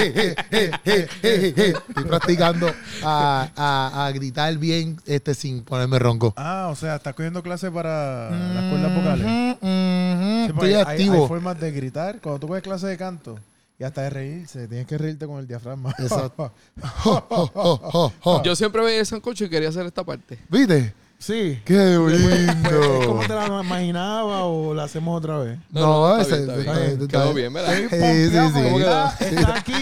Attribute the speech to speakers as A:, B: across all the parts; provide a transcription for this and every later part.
A: Estoy practicando a, a- a gritar bien este sin ponerme ronco.
B: Ah, o sea, estás cogiendo clases para las cuerdas vocales. Sí,
A: Estoy
B: hay, hay
A: activo.
B: formas de gritar. Cuando tú coges clases de canto y hasta de reírse, tienes que reírte con el diafragma.
A: Exacto.
C: Yo siempre veía el sancocho y quería hacer esta parte.
A: ¿Viste?
B: Sí.
A: Qué
B: ¿Es como
A: lindo.
B: te la imaginaba o la hacemos otra vez?
A: No,
C: está
A: ese-
C: bien, está
A: está
C: bien.
A: bien,
C: Quedó bien, ¿verdad?
A: Sí, sí, sí.
C: ¿Cómo
B: Está, aquí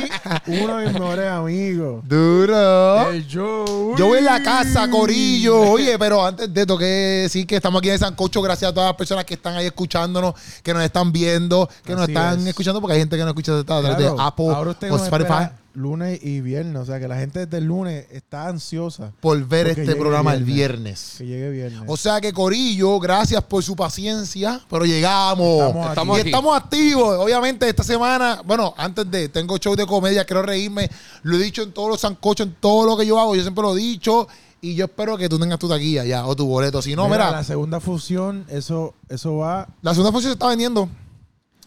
B: uno de mis mejores amigos.
A: Duro.
B: El Joe.
A: Yo voy en la casa, Corillo. Oye, pero antes de esto, que decir que estamos aquí en Sancocho, gracias a todas las personas que están ahí escuchándonos, que nos están viendo, que nos están
B: es.
A: escuchando, porque hay gente que nos escucha a través
B: Claro,
A: de Apple
B: ahora usted
A: o Spotify
B: espera lunes y viernes. O sea, que la gente desde el lunes está ansiosa
A: por ver este programa el
B: viernes. que llegue viernes.
A: O sea que Corillo, gracias por su paciencia, pero llegamos.
B: Estamos
C: Estamos
A: y
C: aquí.
A: estamos activos. Obviamente esta semana, bueno, antes de, tengo show de comedia, quiero reírme. Lo he dicho en todos los sancochos, en todo lo que yo hago, yo siempre lo he dicho. Y yo espero que tú tengas tu taquilla ya o tu boleto. Si no, mira,
B: Mira,
A: la,
B: la segunda fusión, eso, eso va.
A: segunda función se está vendiendo.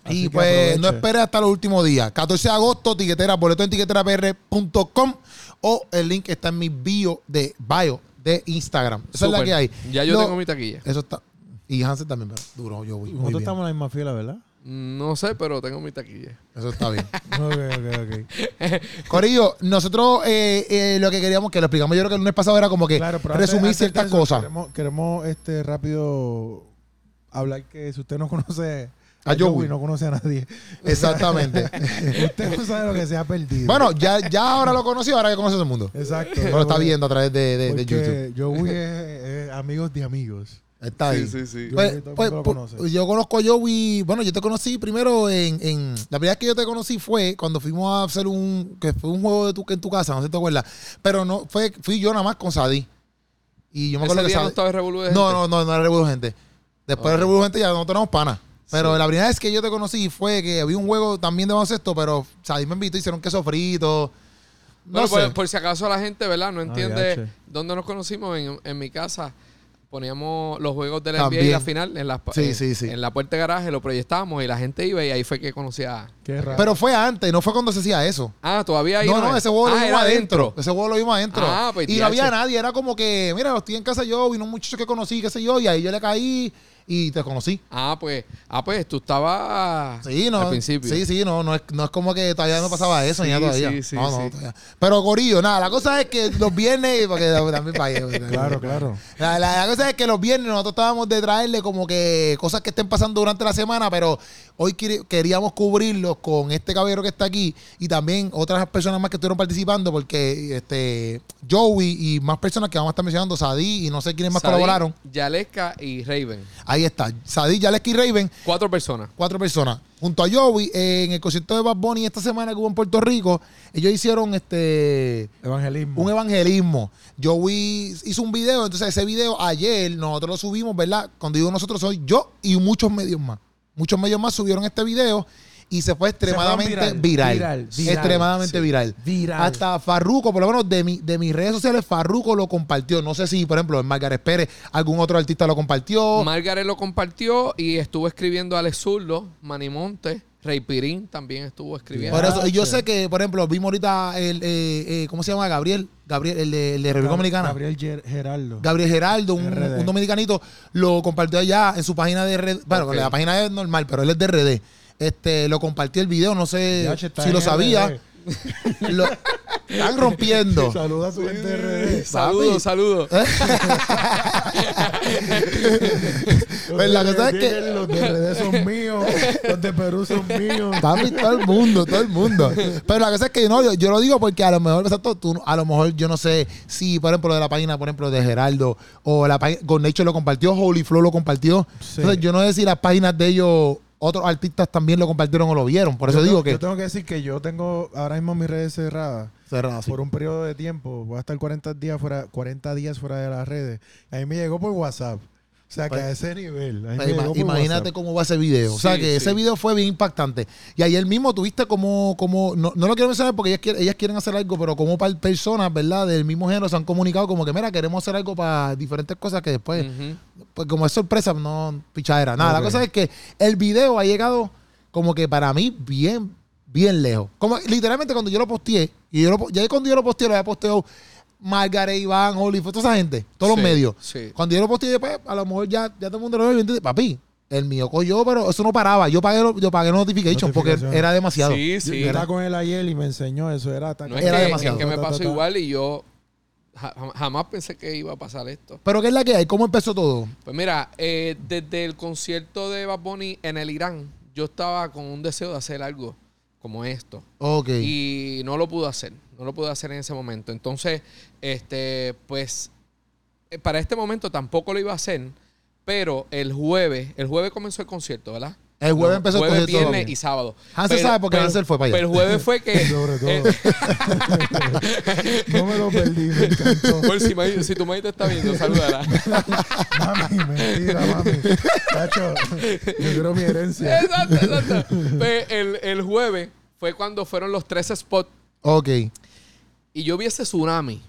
B: Así
A: y pues
B: aproveche.
A: no esperes hasta los últimos días. 14 de agosto, tiquetera, boleto en tiqueterapr.com o el link está en mi bio de bio de Instagram. Esa es la que hay.
C: Ya yo
A: Lo-
C: tengo mi taquilla.
A: Eso está. Y Hansen también, pero duro, yo voy.
B: Nosotros
A: bien.
B: estamos en la misma fila, ¿verdad?
C: No sé, pero tengo mi taquilla.
A: Eso está bien.
B: ok, ok, ok.
A: Corillo, nosotros eh, eh, lo que queríamos, que lo explicamos yo creo que el lunes pasado era como que
B: Claro, pero antes-
A: resumir ciertas
B: eso,
A: cosas.
B: Queremos, queremos, este rápido hablar que si usted no conoce
A: A Joey.
B: no conoce a nadie.
A: Exactamente.
B: usted no sabe lo que se ha perdido.
A: bueno, ya, ya ahora lo conocí, ahora que conoce a todo el mundo.
B: exacto.
A: Lo está viendo a través de, de- de YouTube.
B: Joey es, es amigos de amigos.
A: Está ahí.
C: Sí, sí, sí.
B: Yo
A: Pues, pues, pues,
B: conoce.
A: yo conozco a Joey. Bueno, yo te conocí primero en, en- La primera vez que yo te conocí fue cuando fuimos a hacer un. que fue un juego de tu, en tu casa, no sé si te acuerdas. Pero no, fue, fui yo nada más con Sadie. Y yo me
C: Ese
A: acuerdo que
C: día no
A: Sadie-
C: estaba el revolú de
A: No,
C: gente.
A: no, no, no era Revolú Gente. Después
C: Ok.
A: de Revolú Gente ya no tenemos pana. Pero
C: Sí.
A: la primera vez que yo te conocí fue que había un juego también de baloncesto, pero Sadie me invitó, hicieron queso frito. No
C: Bueno,
A: sé.
C: por, por si acaso la gente, ¿verdad? No entiende
B: yache.
C: dónde nos conocimos. En, en mi casa poníamos los juegos de la NBA y la final en la,
A: Sí,
C: en,
A: sí, sí.
C: en la puerta de garaje, lo proyectábamos y la gente iba y ahí fue que conocía.
B: Qué raro.
A: Pero fue antes, no fue cuando se hacía eso.
C: Ah, todavía ahí
A: No, no,
C: es.
A: ese juego lo
C: ah,
A: vimos adentro. Ese juego lo vimos adentro.
C: Ah, pues,
A: y no había nadie, era como que, mira, estoy en casa yo, vino un muchacho que conocí, qué sé yo, y ahí yo le caí y te conocí.
C: Ah, pues, ah, pues tú estabas
A: Sí, no.
C: al principio.
A: Sí, sí, no, no es, no es como que todavía no pasaba eso,
C: Sí,
A: ni todavía.
C: sí, sí,
A: no, no,
C: sí.
A: todavía. Pero Corillo, nada, la cosa es que los viernes, porque también pagué.
B: Claro, claro.
A: La, la- la cosa es que los viernes nosotros estábamos de traerle como que cosas que estén pasando durante la semana, pero hoy queríamos cubrirlos con este caballero que está aquí y también otras personas más que estuvieron participando, porque este Joey y más personas que vamos a estar mencionando, Sadie y no sé quiénes más
C: Sadie,
A: colaboraron.
C: Yaleska y Raven.
A: Ahí está, Sadie, Yaleski y Raven,
C: Cuatro personas.
A: cuatro personas. Junto a Joey, eh, en el concierto de Bad Bunny esta semana que hubo en Puerto Rico, ellos hicieron este
B: Evangelismo.
A: un evangelismo. Joey hizo un video, entonces ese video ayer nosotros lo subimos, ¿verdad? Cuando digo nosotros soy yo y muchos medios más. Muchos medios más subieron este video y se fue extremadamente
B: viral,
A: viral.
B: viral, viral,
A: extremadamente
C: sí.
A: viral.
B: Viral.
A: Hasta Farruko, por lo menos de, mi, de mis redes sociales, Farruko lo compartió. No sé si, por ejemplo, en Margaret Pérez, algún otro artista lo compartió.
C: Margaret lo compartió y estuvo escribiendo Alex Zurdo, Manny Monte, Rey Pirín también estuvo escribiendo.
A: Por eso, y yo
B: sí.
A: sé que, por ejemplo, vimos ahorita el, eh, eh, ¿cómo se llama? Gabriel, Gabriel, el de, el de República Dominicana.
B: Gabriel Ger- Geraldo.
A: Gabriel Geraldo, un, un dominicanito, lo compartió allá en su página de red. Bueno, la página es normal, pero él es de RD. Este, lo compartió el video, no sé si lo sabía. Lo- están rompiendo.
B: Saluda a su gente de RD.
C: Saludos, saludos.
A: Pues la cosa es que,
B: Los de RD son míos. Los de Perú son míos.
A: papi, todo el mundo, todo el mundo. Pero la cosa es que no, yo, yo lo digo porque a lo mejor, exacto, tú, a lo mejor yo no sé si, por ejemplo, de la página, por ejemplo, de Geraldo, o la página, Con Nature lo compartió, Holy Flow lo compartió.
B: Sí.
A: Entonces, yo no sé si las páginas de ellos, otros artistas también lo compartieron o lo vieron. Por eso
B: Yo
A: digo
B: tengo-
A: que.
B: Yo tengo que decir que yo tengo ahora mismo mis redes cerradas.
A: Cerrado, sí.
B: Por un periodo de tiempo, voy a estar 40 días fuera, 40 días fuera de las redes. A mí me llegó por WhatsApp. O sea, que a ese nivel. a
A: ima- imagínate cómo va ese video. o sea,
C: Sí,
A: que
C: sí.
A: ese video fue bien impactante. Y ayer mismo tuviste como, como no, no lo quiero mencionar porque ellas quieren, ellas quieren hacer algo, pero como para personas, ¿verdad? Del mismo género se han comunicado como que, mira, queremos hacer algo para diferentes cosas que después, pues como es sorpresa, no pichadera. Nada, la cosa es que el video ha llegado como que para mí bien bien lejos. Como literalmente cuando yo lo posteé, y yo lo, ya cuando yo lo posteé, lo había posteado Margaret, Iván, Oli, fue toda esa gente, todos
C: Sí,
A: los medios.
C: sí.
A: Cuando yo lo posteé, pues, a lo mejor ya, ya todo el mundo lo ve. Papi, el mío cogió, pero eso no paraba. Yo pagué, yo pagué notification, porque era demasiado.
C: Sí,
B: Yo
C: sí.
B: estaba con él ayer y me enseñó eso. Era,
C: No es
A: Era
C: que,
A: demasiado.
C: es que me pasó igual y yo ja- jamás pensé que iba a pasar esto.
A: Pero ¿qué es la que hay? ¿Cómo empezó todo?
C: Pues mira, eh, desde el concierto de Bad Bunny en el Irán, yo estaba con un deseo de hacer algo como esto.
A: Ok.
C: Y no lo pude hacer. No lo pude hacer en ese momento. Entonces, este, pues, eh, para este momento tampoco lo iba a hacer. Pero el jueves, el jueves comenzó el concierto, ¿verdad?
A: el jueves empezó el
C: jueves,
A: concierto.
C: viernes y sábado.
A: Hansel sabe porque
C: pero-
A: Hansel fue para allá.
C: Pero el jueves fue que.
B: Sobre todo. no me lo perdí, me encantó.
C: por si, ma- si tu madre te está viendo, salúdala.
B: Mami, mentira, mami. Tacho, yo quiero mi herencia.
C: exacto, exacto. Pues, el, el jueves fue cuando fueron los 13 spots.
A: Ok.
C: Y yo vi ese tsunami.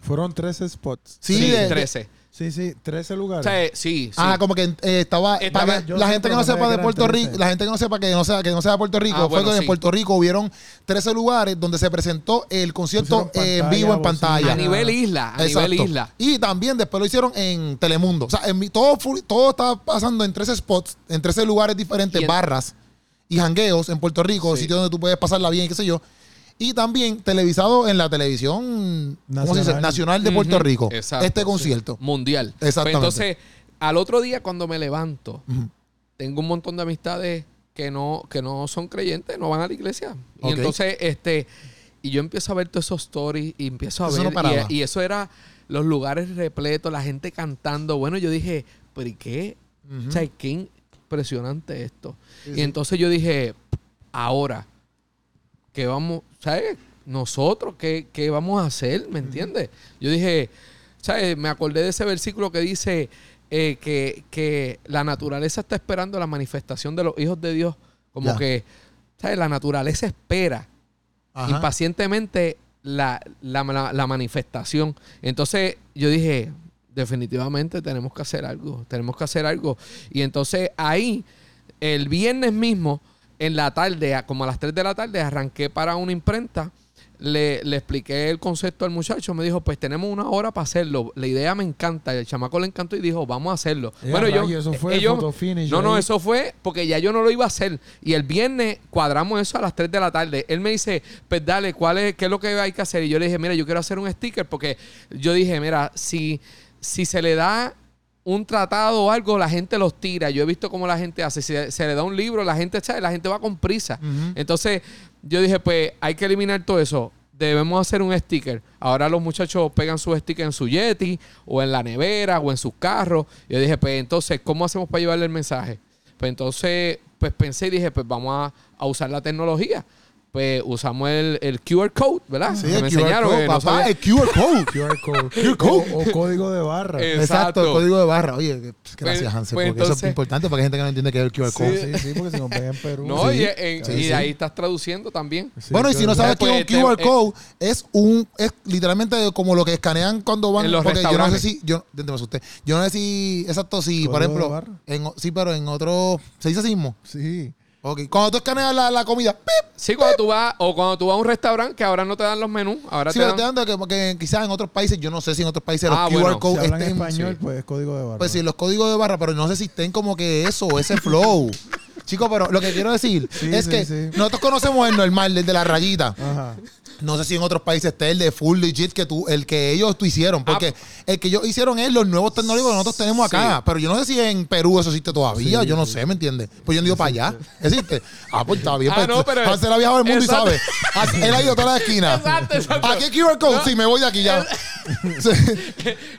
B: Fueron 13 spots.
A: Sí,
C: Sí,
A: de- de-
C: 13.
B: Sí, sí, 13
C: O
B: lugares.
C: sea, eh, sí, sí.
A: Ah, como que eh, estaba,
C: Estaba-
A: para que la gente que no sepa de Puerto
B: 13.
A: Rico, la gente que no sepa que no sea que no sea de Puerto Rico,
C: Ah,
A: fue
C: bueno,
A: que en. Puerto Rico hubieron 13 lugares donde se presentó el concierto
B: Pusieron
A: en vivo en pantalla.
C: a nivel isla, a
A: Exacto.
C: nivel isla.
A: Y también después lo hicieron en Telemundo. O sea, en mi- todo, todo estaba pasando en 13 spots, en 13 lugares diferentes,
C: Y en-
A: barras y jangueos en Puerto Rico,
C: Sí.
A: sitios donde tú puedes pasarla bien y qué sé yo. Y también televisado en la televisión ¿cómo se dice?
B: Nacional.
A: de Puerto. Rico.
C: Exacto,
A: este
C: sí.
A: concierto.
C: Mundial.
A: Exactamente.
C: Pues entonces, al otro día cuando me levanto, tengo un montón de amistades que no, que no son creyentes, no van a la iglesia. Y entonces, este, y yo empiezo a ver todos esos stories y empiezo a
A: Eso
C: ver.
A: paraba.
C: y, y eso era los lugares repletos, la gente cantando. Bueno, yo dije, ¿pero y qué? O sea, qué impresionante esto.
A: Sí,
C: y
A: sí.
C: entonces yo dije, ahora, ¿qué vamos, sabes? Nosotros, ¿qué, qué vamos a hacer? ¿Me entiendes? Yo dije, ¿sabes? Me acordé de ese versículo que dice eh, que, que la naturaleza está esperando la manifestación de los hijos de Dios. Como
A: Ya.
C: que, ¿sabes? La naturaleza espera
A: Ajá.
C: impacientemente la, la, la- la manifestación. Entonces yo dije, definitivamente tenemos que hacer algo, tenemos que hacer algo. Y entonces ahí, el viernes mismo, en la tarde, como a las 3 de la tarde, arranqué para una imprenta. Le, le expliqué el concepto al muchacho, me dijo, pues tenemos una hora para hacerlo. La idea me encanta, el chamaco le encantó y dijo, vamos a hacerlo. Bueno, yo,
B: eso fue
C: ellos- no, no,
B: ahí.
C: eso fue porque ya yo no lo iba a hacer. Y el viernes cuadramos eso a las 3 de la tarde. Él me dice, pues dale, ¿cuál es, ¿qué es lo que hay que hacer? Y yo le dije, mira, yo quiero hacer un sticker porque yo dije, mira, si, si se le da un tratado o algo, la gente los tira. Yo he visto cómo la gente hace. Si se le da un libro, la gente, ¿sabes? La gente va con prisa. Entonces, yo dije, pues hay que eliminar todo eso. Debemos hacer un sticker. Ahora los muchachos pegan su sticker en su Yeti, o en la nevera, o en sus carros. Yo dije, pues entonces, ¿cómo hacemos para llevarle el mensaje? Pues entonces, pues pensé y dije, pues vamos a, a usar la tecnología. Pues usamos el, el QR code, ¿verdad?
A: Sí,
C: Que
A: el
C: me
A: QR
C: enseñaron.
A: code,
C: que no
A: papá,
C: sabía.
A: el QR code.
B: QR code.
A: QR code.
B: O, o código de barra.
C: Eh,
A: Exacto,
C: Exacto.
A: el código de barra. Oye, que- pues, gracias,
C: Pues-
A: Hansel,
C: pues
A: porque eso es importante para que hay gente que no entiende qué es el QR code.
B: Sí, sí, porque si nos ven en Perú.
C: No,
A: Sí.
C: y, en-
A: Sí,
C: y
A: sí.
C: ahí estás traduciendo también.
B: Sí,
A: bueno, y si no sabes qué es un
C: Pues,
A: QR
C: te-
A: code, es un es literalmente como lo que escanean cuando van
C: En los
A: porque yo no sé si yo me asusté. Yo no sé si exacto si por
B: ¿Código de
A: ejemplo
B: barra?
A: en, o- sí, pero en otro se dice así mismo.
B: Sí.
A: Ok, cuando tú escaneas la, la comida, ¡pip!
C: Sí, cuando tú vas, o cuando tú vas a un restaurante que ahora no te dan los menús, ahora
A: Sí,
C: te
A: pero
C: dan.
A: te dando que, que quizás en otros países, yo no sé si en otros países
C: Ah,
A: los QR
C: bueno,
B: Si
A: codes
B: hablan
A: estén
B: español,
C: sí.
B: pues es código de barra.
A: Pues sí, los códigos de barra, pero no sé si estén como que eso, ese flow. Chicos, pero lo que quiero decir
B: Sí,
A: es
B: sí,
A: que
B: sí.
A: nosotros conocemos el normal, el de la rayita.
B: Ajá.
A: No sé si en otros países está el de full legit que tú, el que ellos tú hicieron. Porque el que ellos hicieron es los nuevos tecnológicos que nosotros tenemos acá.
C: Sí.
A: Pero yo no sé si en Perú eso existe todavía.
B: Sí,
A: yo no
B: sí.
A: sé, ¿me entiendes? Pues yo no he ido para allá. ¿Existe? Ah, pues está bien.
C: Ah,
A: pues,
C: no, pero-
A: Hansel ha viajado el mundo
C: Exacto.
A: y sabe. Él ha ido a todas las esquinas.
C: Exacto, exacto.
A: ¿A qué QR code?
C: No.
A: Sí, me voy de aquí ya.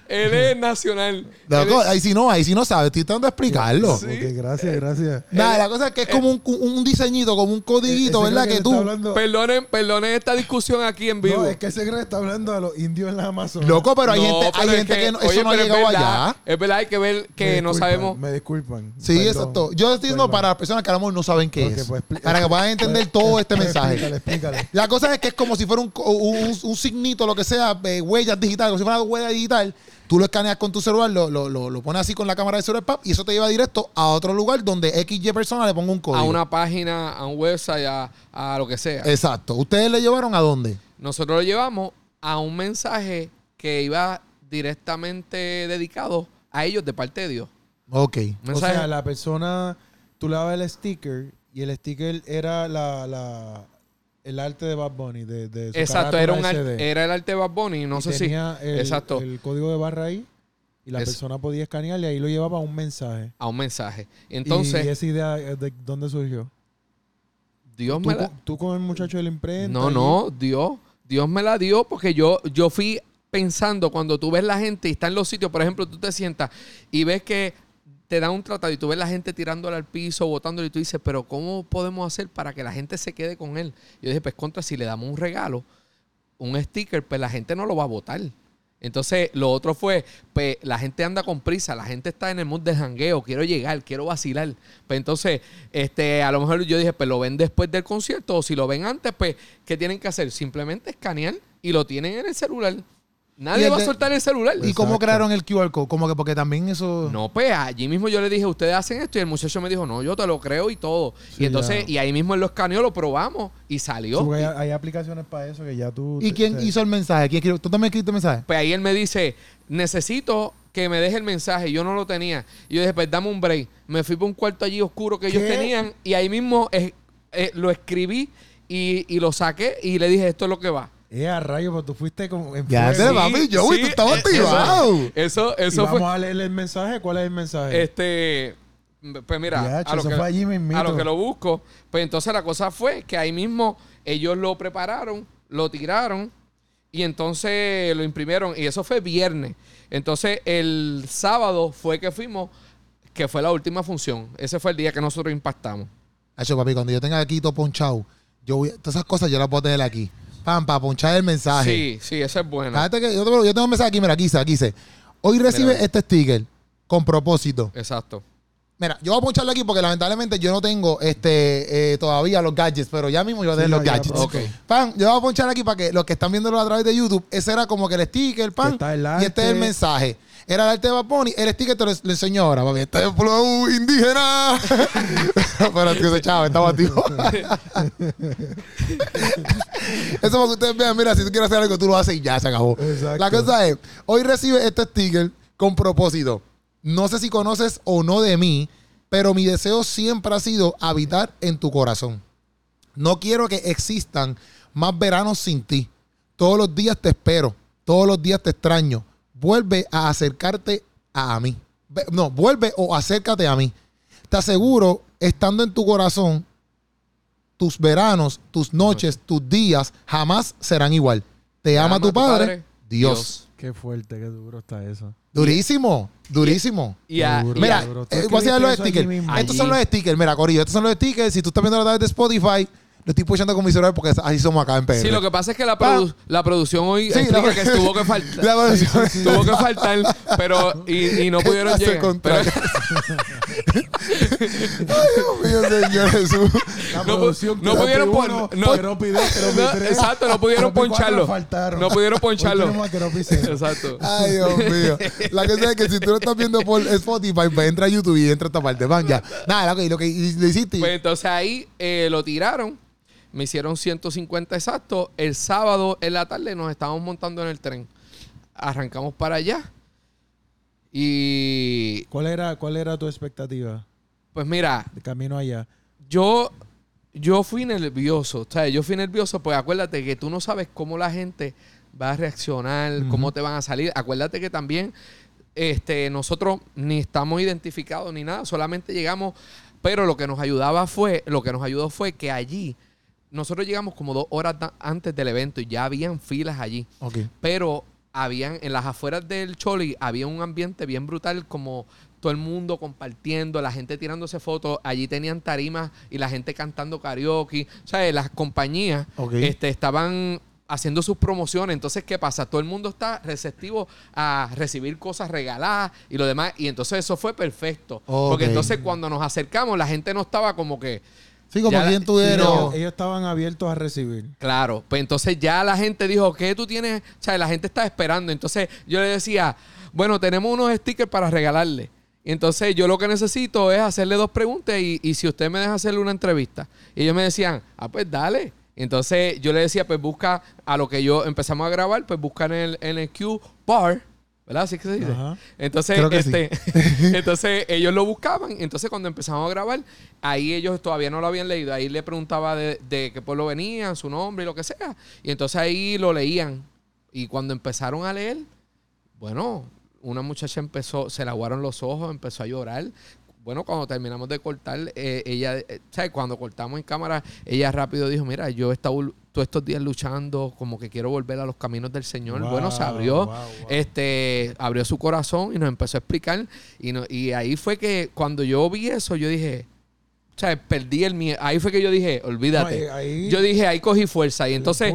C: Él es nacional.
A: Loco,
C: Él es-
A: ahí sí no, ahí sí no sabes. Estoy tratando de explicarlo.
B: Ok, gracias, gracias.
A: Nada, la cosa es que es como un, un diseñito, como un codiguito, ¿verdad? Que tú.
B: hablando-
C: Perdonen, perdonen esta discusión aquí en vivo.
B: No, es que ese está hablando a los indios en la Amazonas.
A: Loco, pero hay
C: No,
A: gente, hay
C: pero
A: gente que, no-
C: oye,
A: eso no ha llegado
C: verdad,
A: allá.
C: Es verdad, hay que ver que no sabemos.
B: Me disculpan.
A: Sí,
B: Perdón.
A: exacto. Yo estoy diciendo para las personas que a lo mejor no saben qué es.
B: pues,
A: para que puedan entender todo este
B: Explícale,
A: mensaje.
B: explícale.
A: La cosa es que es como si fuera un, un, un signito, lo que sea, eh, huellas digitales digital, como si fuera una huella digital. Tú lo escaneas con tu celular, lo, lo, lo, lo pones así con la cámara del celular, pap, y eso te lleva directo a otro lugar donde XY persona le ponga un código.
C: A una página, a un website, a, a lo que sea.
A: Exacto. ¿Ustedes le llevaron a dónde?
C: Nosotros lo llevamos a un mensaje que iba directamente dedicado a ellos de parte de Dios.
A: Ok.
B: O sea, la persona, tú le dabas el sticker y el sticker era la, la, el arte de Bad Bunny. De, de su
C: Exacto, era, un
B: SD.
C: ar- era el arte de Bad Bunny, no
B: Y
C: sé si.
B: el,
C: exacto.
B: el código de barra ahí y la
C: Es-
B: persona podía escanear y ahí lo llevaba a un mensaje.
C: A un mensaje.
B: ¿Y
C: Entonces,
B: esa idea eh, de dónde surgió?
C: Dios
B: ¿Tú,
C: me la.
B: tú con el muchacho de la imprenta.
C: No,
B: y-
C: no, Dios. Dios me la dio porque yo, yo fui pensando cuando tú ves la gente y está en los sitios, por ejemplo, tú te sientas y ves que te dan un tratado y tú ves la gente tirándole al piso, botándole y tú dices, pero ¿cómo podemos hacer para que la gente se quede con él? Yo dije, pues contra, si le damos un regalo, un sticker, pues la gente no lo va a votar. Entonces, lo otro fue, pues la gente anda con prisa, la gente está en el mood del jangueo, quiero llegar, quiero vacilar. Pues entonces, este, a lo mejor yo dije, pues lo ven después del concierto, o si lo ven antes, pues, ¿qué tienen que hacer? Simplemente escanear y lo tienen en el celular. Nadie va a soltar el celular.
A: ¿Y cómo
B: Exacto.
A: crearon el QR code? Como que porque también eso...
C: No, pues allí mismo yo le dije, ustedes hacen esto y el muchacho me dijo, no, yo te lo creo y todo.
B: Sí,
C: y entonces,
B: ya.
C: y ahí mismo él lo escaneó, lo probamos y
B: Sí,
C: salió.
B: porque hay, hay aplicaciones para eso que ya tú.
A: ¿Y
B: te-
A: quién
B: te-
A: hizo el mensaje? ¿Quién escribió? ¿Tú también escribiste el mensaje?
C: Pues ahí él me dice, necesito que me deje el mensaje. Yo no lo tenía. Y yo dije, pues dame un break. Me fui por un cuarto allí oscuro que ellos tenían y ahí mismo eh, eh, lo escribí y, y lo saqué y le dije, esto es lo que va.
B: Eh, a rayo, pues tú fuiste como. En
A: Ya va, papi, yo, güey, tú estabas
C: eh,
A: activado.
C: Eso, eso,
B: Y
C: eso
B: vamos
C: fue.
B: a leer el mensaje. ¿Cuál es el mensaje?
C: Este, pues mira,
B: Yacho,
C: a lo,
B: eso
C: que,
B: fue allí mismito.
C: a lo que lo busco, pues entonces la cosa fue que ahí mismo ellos lo prepararon, lo tiraron y entonces lo imprimieron y eso fue viernes. Entonces el sábado fue que fuimos, que fue la última función. Ese fue el día que nosotros impactamos.
A: Hacho, papi, cuando yo tenga aquí todo ponchado, yo voy, todas esas cosas yo las puedo tener aquí. Pam, para ponchar el mensaje.
C: Sí, sí, esa es buena.
A: Fíjate que yo, tengo- yo tengo un mensaje aquí, mira, aquí dice, aquí dice. Hoy recibe
C: Mira.
A: este sticker con propósito.
C: Exacto.
A: Mira, yo voy a poncharlo aquí porque lamentablemente yo no tengo este eh, todavía los gadgets, pero ya mismo yo voy a tener los
B: ya
A: gadgets.
C: Ok.
A: Pan, yo voy a ponchar aquí para que los que están viéndolo a través de YouTube, ese era como que el sticker, pan,
B: está el
A: y este es el
B: arte.
A: mensaje. Era el arte de Bad Bunny, el sticker te lo, enseño ahora, papi. Este es el flow indígena. pero tío, ese chavo, estaba activo. Eso para que ustedes vean, mira, si tú quieres hacer algo, tú lo haces y ya se acabó.
B: Exacto.
A: La cosa es, hoy recibe este sticker con propósito. No sé si conoces o no de mí, pero mi deseo siempre ha sido habitar en tu corazón. No quiero que existan más veranos sin ti. Todos los días te espero. Todos los días te extraño. Vuelve a acercarte a mí. No, vuelve o acércate a mí. Te aseguro, estando en tu corazón, tus veranos, tus noches, tus días jamás serán igual. Te, ama, tu padre, Dios.
B: Qué fuerte, qué duro está eso.
A: Durísimo, durísimo.
B: Duro.
A: Mira, eh, voy a enseñar los stickers. Estos son los stickers. Mira, Corillo, estos son los stickers. Si tú estás viendo a través de Spotify, lo estoy pushando con mi celular porque así somos acá en PR.
C: Sí, lo que pasa es que la, produ- la producción hoy
A: Sí, la-
C: que tuvo que faltar.
A: La producción-
C: tuvo que faltar, pero y, y no pudieron llegar. Pero-
A: Dios mío, Señor Jesús.
B: La
C: No no pudieron pon-
B: uno,
C: no- exacto, no pudieron poncharlo. No pudieron poncharlo. Exacto.
A: Ay, Dios mío. La cosa es que si tú lo estás viendo por Spotify, pues entra a YouTube y entra a esta parte. Van ya. Nada, lo que, lo que le hiciste.
C: Pues entonces ahí eh, lo tiraron. Me hicieron 150 exactos. El sábado en la tarde nos estábamos montando en el tren. Arrancamos para allá. Y
B: ¿Cuál era, ¿Cuál era tu expectativa
C: pues mira,
B: de camino allá?
C: yo, yo fui nervioso. O sea, yo fui nervioso, pues acuérdate que tú no sabes cómo la gente va a reaccionar, cómo te van a salir. Acuérdate que también este, nosotros ni estamos identificados ni nada, solamente llegamos, pero lo que nos ayudaba fue, lo que nos ayudó fue que allí, nosotros llegamos como dos horas antes del evento y ya habían filas allí.
A: Ok.
C: Pero habían, en las afueras del Choli, había un ambiente bien brutal, como todo el mundo compartiendo, la gente tirándose fotos. Allí tenían tarimas y la gente cantando karaoke. O sea, las compañías este, estaban haciendo sus promociones. Entonces, ¿qué pasa? Todo el mundo está receptivo a recibir cosas regaladas y lo demás. Y entonces eso fue perfecto.
A: Ok.
C: Porque entonces cuando nos acercamos, la gente no estaba como que
A: Sí, como
C: Ya la-
A: quién tú eres.
C: No.
A: o-
B: Ellos estaban abiertos a recibir.
C: Claro, pues entonces ya la gente dijo, ¿qué tú tienes? O sea, la gente está esperando. Entonces yo le decía, bueno, tenemos unos stickers para regalarle. Y entonces yo lo que necesito es hacerle dos preguntas y, y si usted me deja hacerle una entrevista. Y ellos me decían, ah, pues dale. Entonces yo le decía, pues busca a lo que yo empezamos a grabar, pues busca en el, en el Q bar, ¿verdad? Así que se dice.
B: Ajá.
C: Entonces,
A: sí.
C: este, entonces ellos lo buscaban. Entonces, cuando empezamos a grabar, ahí ellos todavía no lo habían leído. Ahí le preguntaba de, de qué pueblo venían, su nombre y lo que sea. Y entonces ahí lo leían. Y cuando empezaron a leer, bueno, una muchacha empezó, se le aguaron los ojos, empezó a llorar. Bueno, cuando terminamos de cortar, eh, ella, eh, ¿sabes? Cuando cortamos en cámara, ella rápido dijo, mira, yo he estado todos estos días luchando, como que quiero volver a los caminos del Señor. bueno, se abrió,
B: wow, wow.
C: este, abrió su corazón y nos empezó a explicar. Y, no- y ahí fue que cuando yo vi eso, yo dije, o sea, perdí el miedo. Ahí fue que yo dije, olvídate.
B: No, ahí- ahí-
C: yo dije, ahí cogí fuerza. Y entonces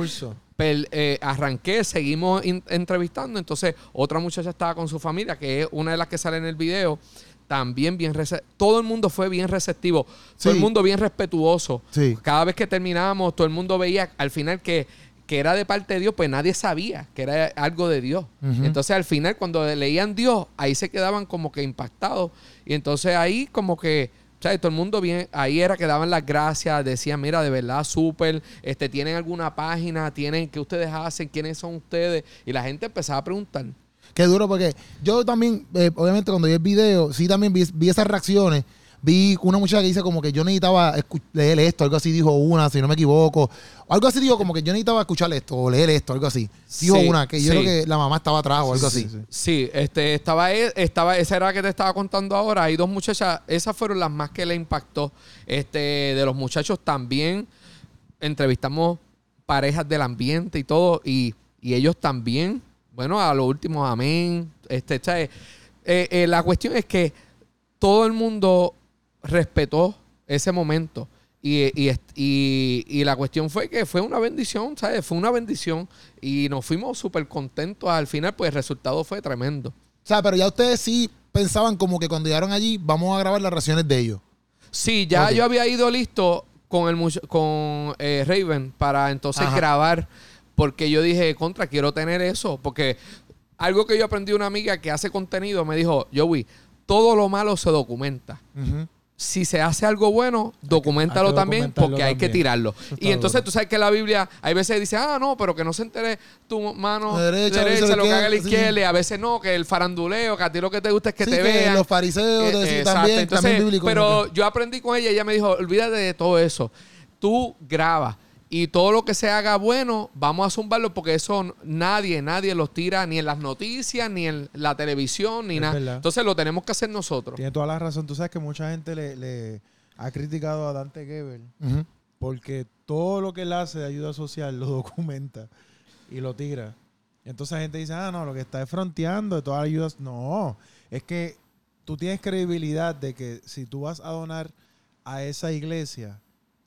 C: eh, arranqué, seguimos in- entrevistando. Entonces, otra muchacha estaba con su familia, que es una de las que sale en el video. También bien Todo el mundo fue bien receptivo. Todo el mundo bien respetuoso.
A: Sí.
C: Cada vez que terminábamos, todo el mundo veía al final que, que era de parte de Dios, pues nadie sabía que era algo de Dios. Entonces, al final, cuando leían Dios, ahí se quedaban como que impactados. Y entonces ahí como que, ¿sabes? Todo el mundo bien, ahí era que daban las gracias, decían, mira, de verdad, súper, este, ¿tienen alguna página? ¿Tienen qué ustedes hacen? ¿Quiénes son ustedes? Y la gente empezaba a preguntar.
A: Qué duro, porque yo también, eh, obviamente, cuando vi el video, sí también vi, vi esas reacciones. Vi una muchacha que dice como que yo necesitaba leer esto, algo así dijo una, si no me equivoco. Algo así dijo como que yo necesitaba escuchar esto o leer esto, algo así. Dijo
C: Sí,
A: una, que yo
C: sí.
A: creo que la mamá estaba atrás o algo
B: Sí,
A: así.
B: sí, sí.
C: Sí, este, estaba, e- estaba, esa era la que te estaba contando ahora. Hay dos muchachas, esas fueron las más que le impactó. Este, de los muchachos también entrevistamos parejas del ambiente y todo, y, y ellos también, bueno, a lo último, amén. Este. Eh, eh, la cuestión es que todo el mundo respetó ese momento. Y, y, y- y la cuestión fue que fue una bendición, ¿sabes? Fue una bendición. Y nos fuimos súper contentos al final, pues el resultado fue tremendo.
A: O sea, pero ya ustedes sí pensaban como que cuando llegaron allí, vamos a grabar las reacciones de ellos.
C: Sí, ya yo había ido listo con el con eh, Raven para entonces
A: Ajá.
C: grabar. Porque yo dije, contra, quiero tener eso. Porque algo que yo aprendí de una amiga que hace contenido me dijo, Joey, todo lo malo se documenta. si se hace algo bueno, documentalo también porque hay que tirarlo. Y entonces
B: duro.
C: tú sabes que la Biblia, hay veces dice, ah, no, pero que no se entere tu mano
A: Derecha,
C: derecha, lo que haga la
A: izquierda, sí.
C: a veces no, que el faranduleo, que a ti lo que te gusta es que
A: Sí,
C: te
A: que
C: vean.
A: los fariseos
C: Eh,
A: también,
C: Entonces,
A: también bíblico.
C: Pero yo aprendí con ella, ella me dijo, olvídate de todo eso. Tú grabas. Y todo lo que se haga bueno, vamos a zumbarlo porque eso nadie, nadie los tira ni en las noticias, ni en la televisión, ni nada. Entonces lo tenemos que hacer nosotros.
B: Tiene toda la razón. Tú sabes que mucha gente le, le ha criticado a Dante Gebel porque todo lo que él hace de ayuda social lo documenta y lo tira. Entonces la gente dice, ah, no, lo que está es fronteando de todas las ayudas. No, es que tú tienes credibilidad de que si tú vas a donar a esa iglesia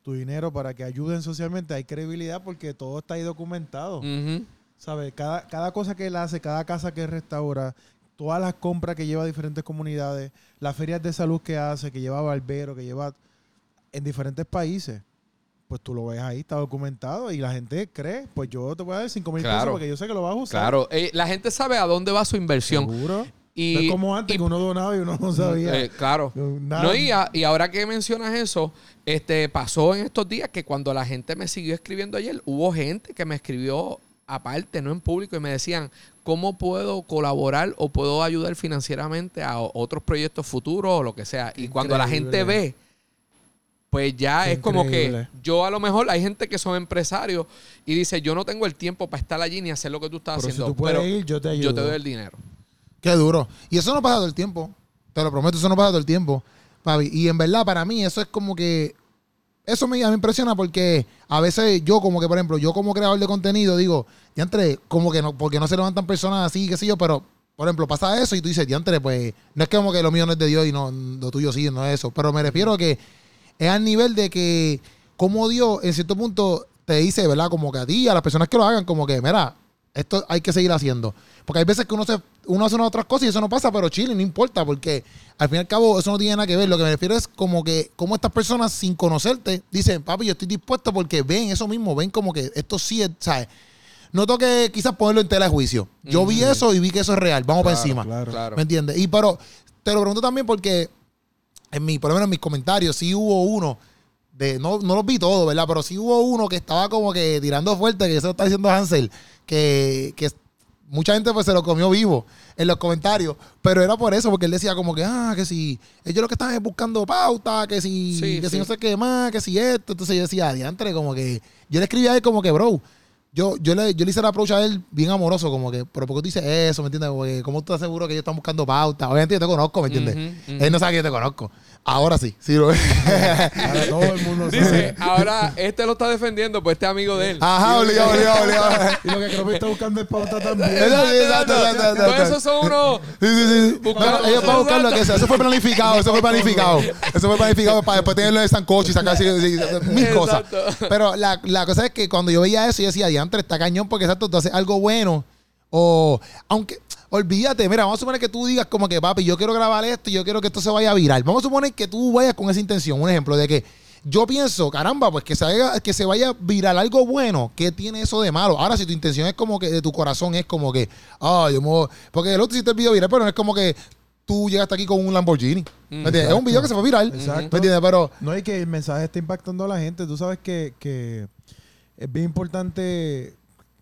B: tu dinero para que ayuden socialmente, hay credibilidad porque todo está ahí documentado. ¿Sabes? Cada, cada cosa que él hace, cada casa que restaura, todas las compras que lleva a diferentes comunidades, las ferias de salud que hace, que lleva a Barbero, que lleva en diferentes países, pues tú lo ves ahí, está documentado y la gente cree, pues yo te voy a dar 5 mil pesos porque yo sé que lo vas a usar.
C: Claro, eh, la gente sabe a dónde va su inversión.
B: Seguro.
C: Y,
B: no es como antes
C: y-
B: que uno donaba y uno no sabía.
C: eh, claro.
B: Nada.
C: No, y, a- y ahora que mencionas eso, este pasó en estos días que cuando la gente me siguió escribiendo ayer, hubo gente que me escribió aparte, no en público, y me decían, ¿cómo puedo colaborar o puedo ayudar financieramente a otros proyectos futuros o lo que sea? Y cuando la gente ve, pues ya
B: Qué
C: es como que yo a lo mejor hay gente que son empresarios y dice, yo no tengo el tiempo para estar allí ni hacer lo que tú estás
B: Pero si
C: haciendo,
B: tú puedes
C: pero
B: ir, yo te ayudo.
C: yo te doy el dinero.
A: Qué duro. Y eso no pasa todo el tiempo. Te lo prometo, eso no pasa todo el tiempo, papi. Y en verdad, para mí, eso es como que. Eso me, me impresiona porque a veces yo, como que, por ejemplo, yo como creador de contenido, digo, diantre, como que no, porque no se levantan personas así, qué sé yo, pero, por ejemplo, pasa eso y tú dices, diantre, pues, no es como que lo mío no es de Dios y no, lo tuyo sí, no es eso. Pero me refiero a que es al nivel de que, como Dios, en cierto punto, te dice, ¿verdad? Como que a ti, a las personas que lo hagan, como que, mira, Esto hay que seguir haciendo. Porque hay veces que uno, se, uno hace unas otras cosas y eso no pasa, pero chile, no importa, porque al fin y al cabo eso no tiene nada que ver. Lo que me refiero es como que, como estas personas sin conocerte dicen, papi, yo estoy dispuesto porque ven eso mismo, ven como que esto sí es, ¿sabes? No tengo que quizás ponerlo en tela de juicio. Yo vi eso y vi que eso es real. Vamos para encima.
B: Claro.
C: Claro.
A: ¿Me entiendes? Y pero te lo pregunto también porque en mi, por lo menos en mis comentarios, sí hubo uno de, no, no los vi todos, ¿verdad? Pero sí hubo uno que estaba como que tirando fuerte, que eso está diciendo Hansel, que, que mucha gente pues se lo comió vivo en los comentarios, pero era por eso, porque él decía como que, ah, que si ellos lo que están es buscando pauta, que si,
C: Sí,
A: que si
C: sí.
A: no sé qué más, que si esto, entonces yo decía, adiantre, como que, yo le escribí a él como que, bro, yo, yo, le, yo le hice la approach a él bien amoroso, como que, pero ¿por qué tú dices eso? ¿Me entiendes? Como que, ¿Cómo tú estás seguro que ellos están buscando pauta? Obviamente yo te conozco, ¿me entiendes? Él no sabe que yo te conozco. Ahora sí, sí lo
B: Ahora todo el mundo
C: Dice,
B: sabe.
C: ahora este lo está defendiendo, pues este amigo de él.
A: Ajá, obligado, obligado, obligado.
B: Y lo que creo que está buscando es pauta también.
A: Exacto, exacto, exacto, exacto.
C: Pues esos son unos.
A: Sí, sí, sí.
C: Buscando-
A: No, ellos van a buscar lo que sea. Eso fue planificado, eso fue planificado. Eso fue planificado para después tenerlo de sancocho y sacar mil cosas. Pero la, la cosa es que cuando yo veía eso, yo decía, diantre, está cañón, porque exacto, tú haces algo bueno. O, aunque, olvídate, mira, vamos a suponer que tú digas como que, papi, yo quiero grabar esto y yo quiero que esto se vaya a viral. Vamos a suponer que tú vayas con esa intención. Un ejemplo de que yo pienso, caramba, pues que se vaya, que se vaya viral algo bueno. ¿Qué tiene eso de malo? Ahora, si tu intención es como que de tu corazón es como que, ah, yo me voy- Porque el otro hiciste el video viral, pero no es como que tú llegaste aquí con un Lamborghini. ¿Me entiendes? Es un video que se fue viral.
B: Exacto.
A: ¿Me entiendes? Pero,
B: No, y que el mensaje está impactando a la gente. Tú sabes que, que es bien importante,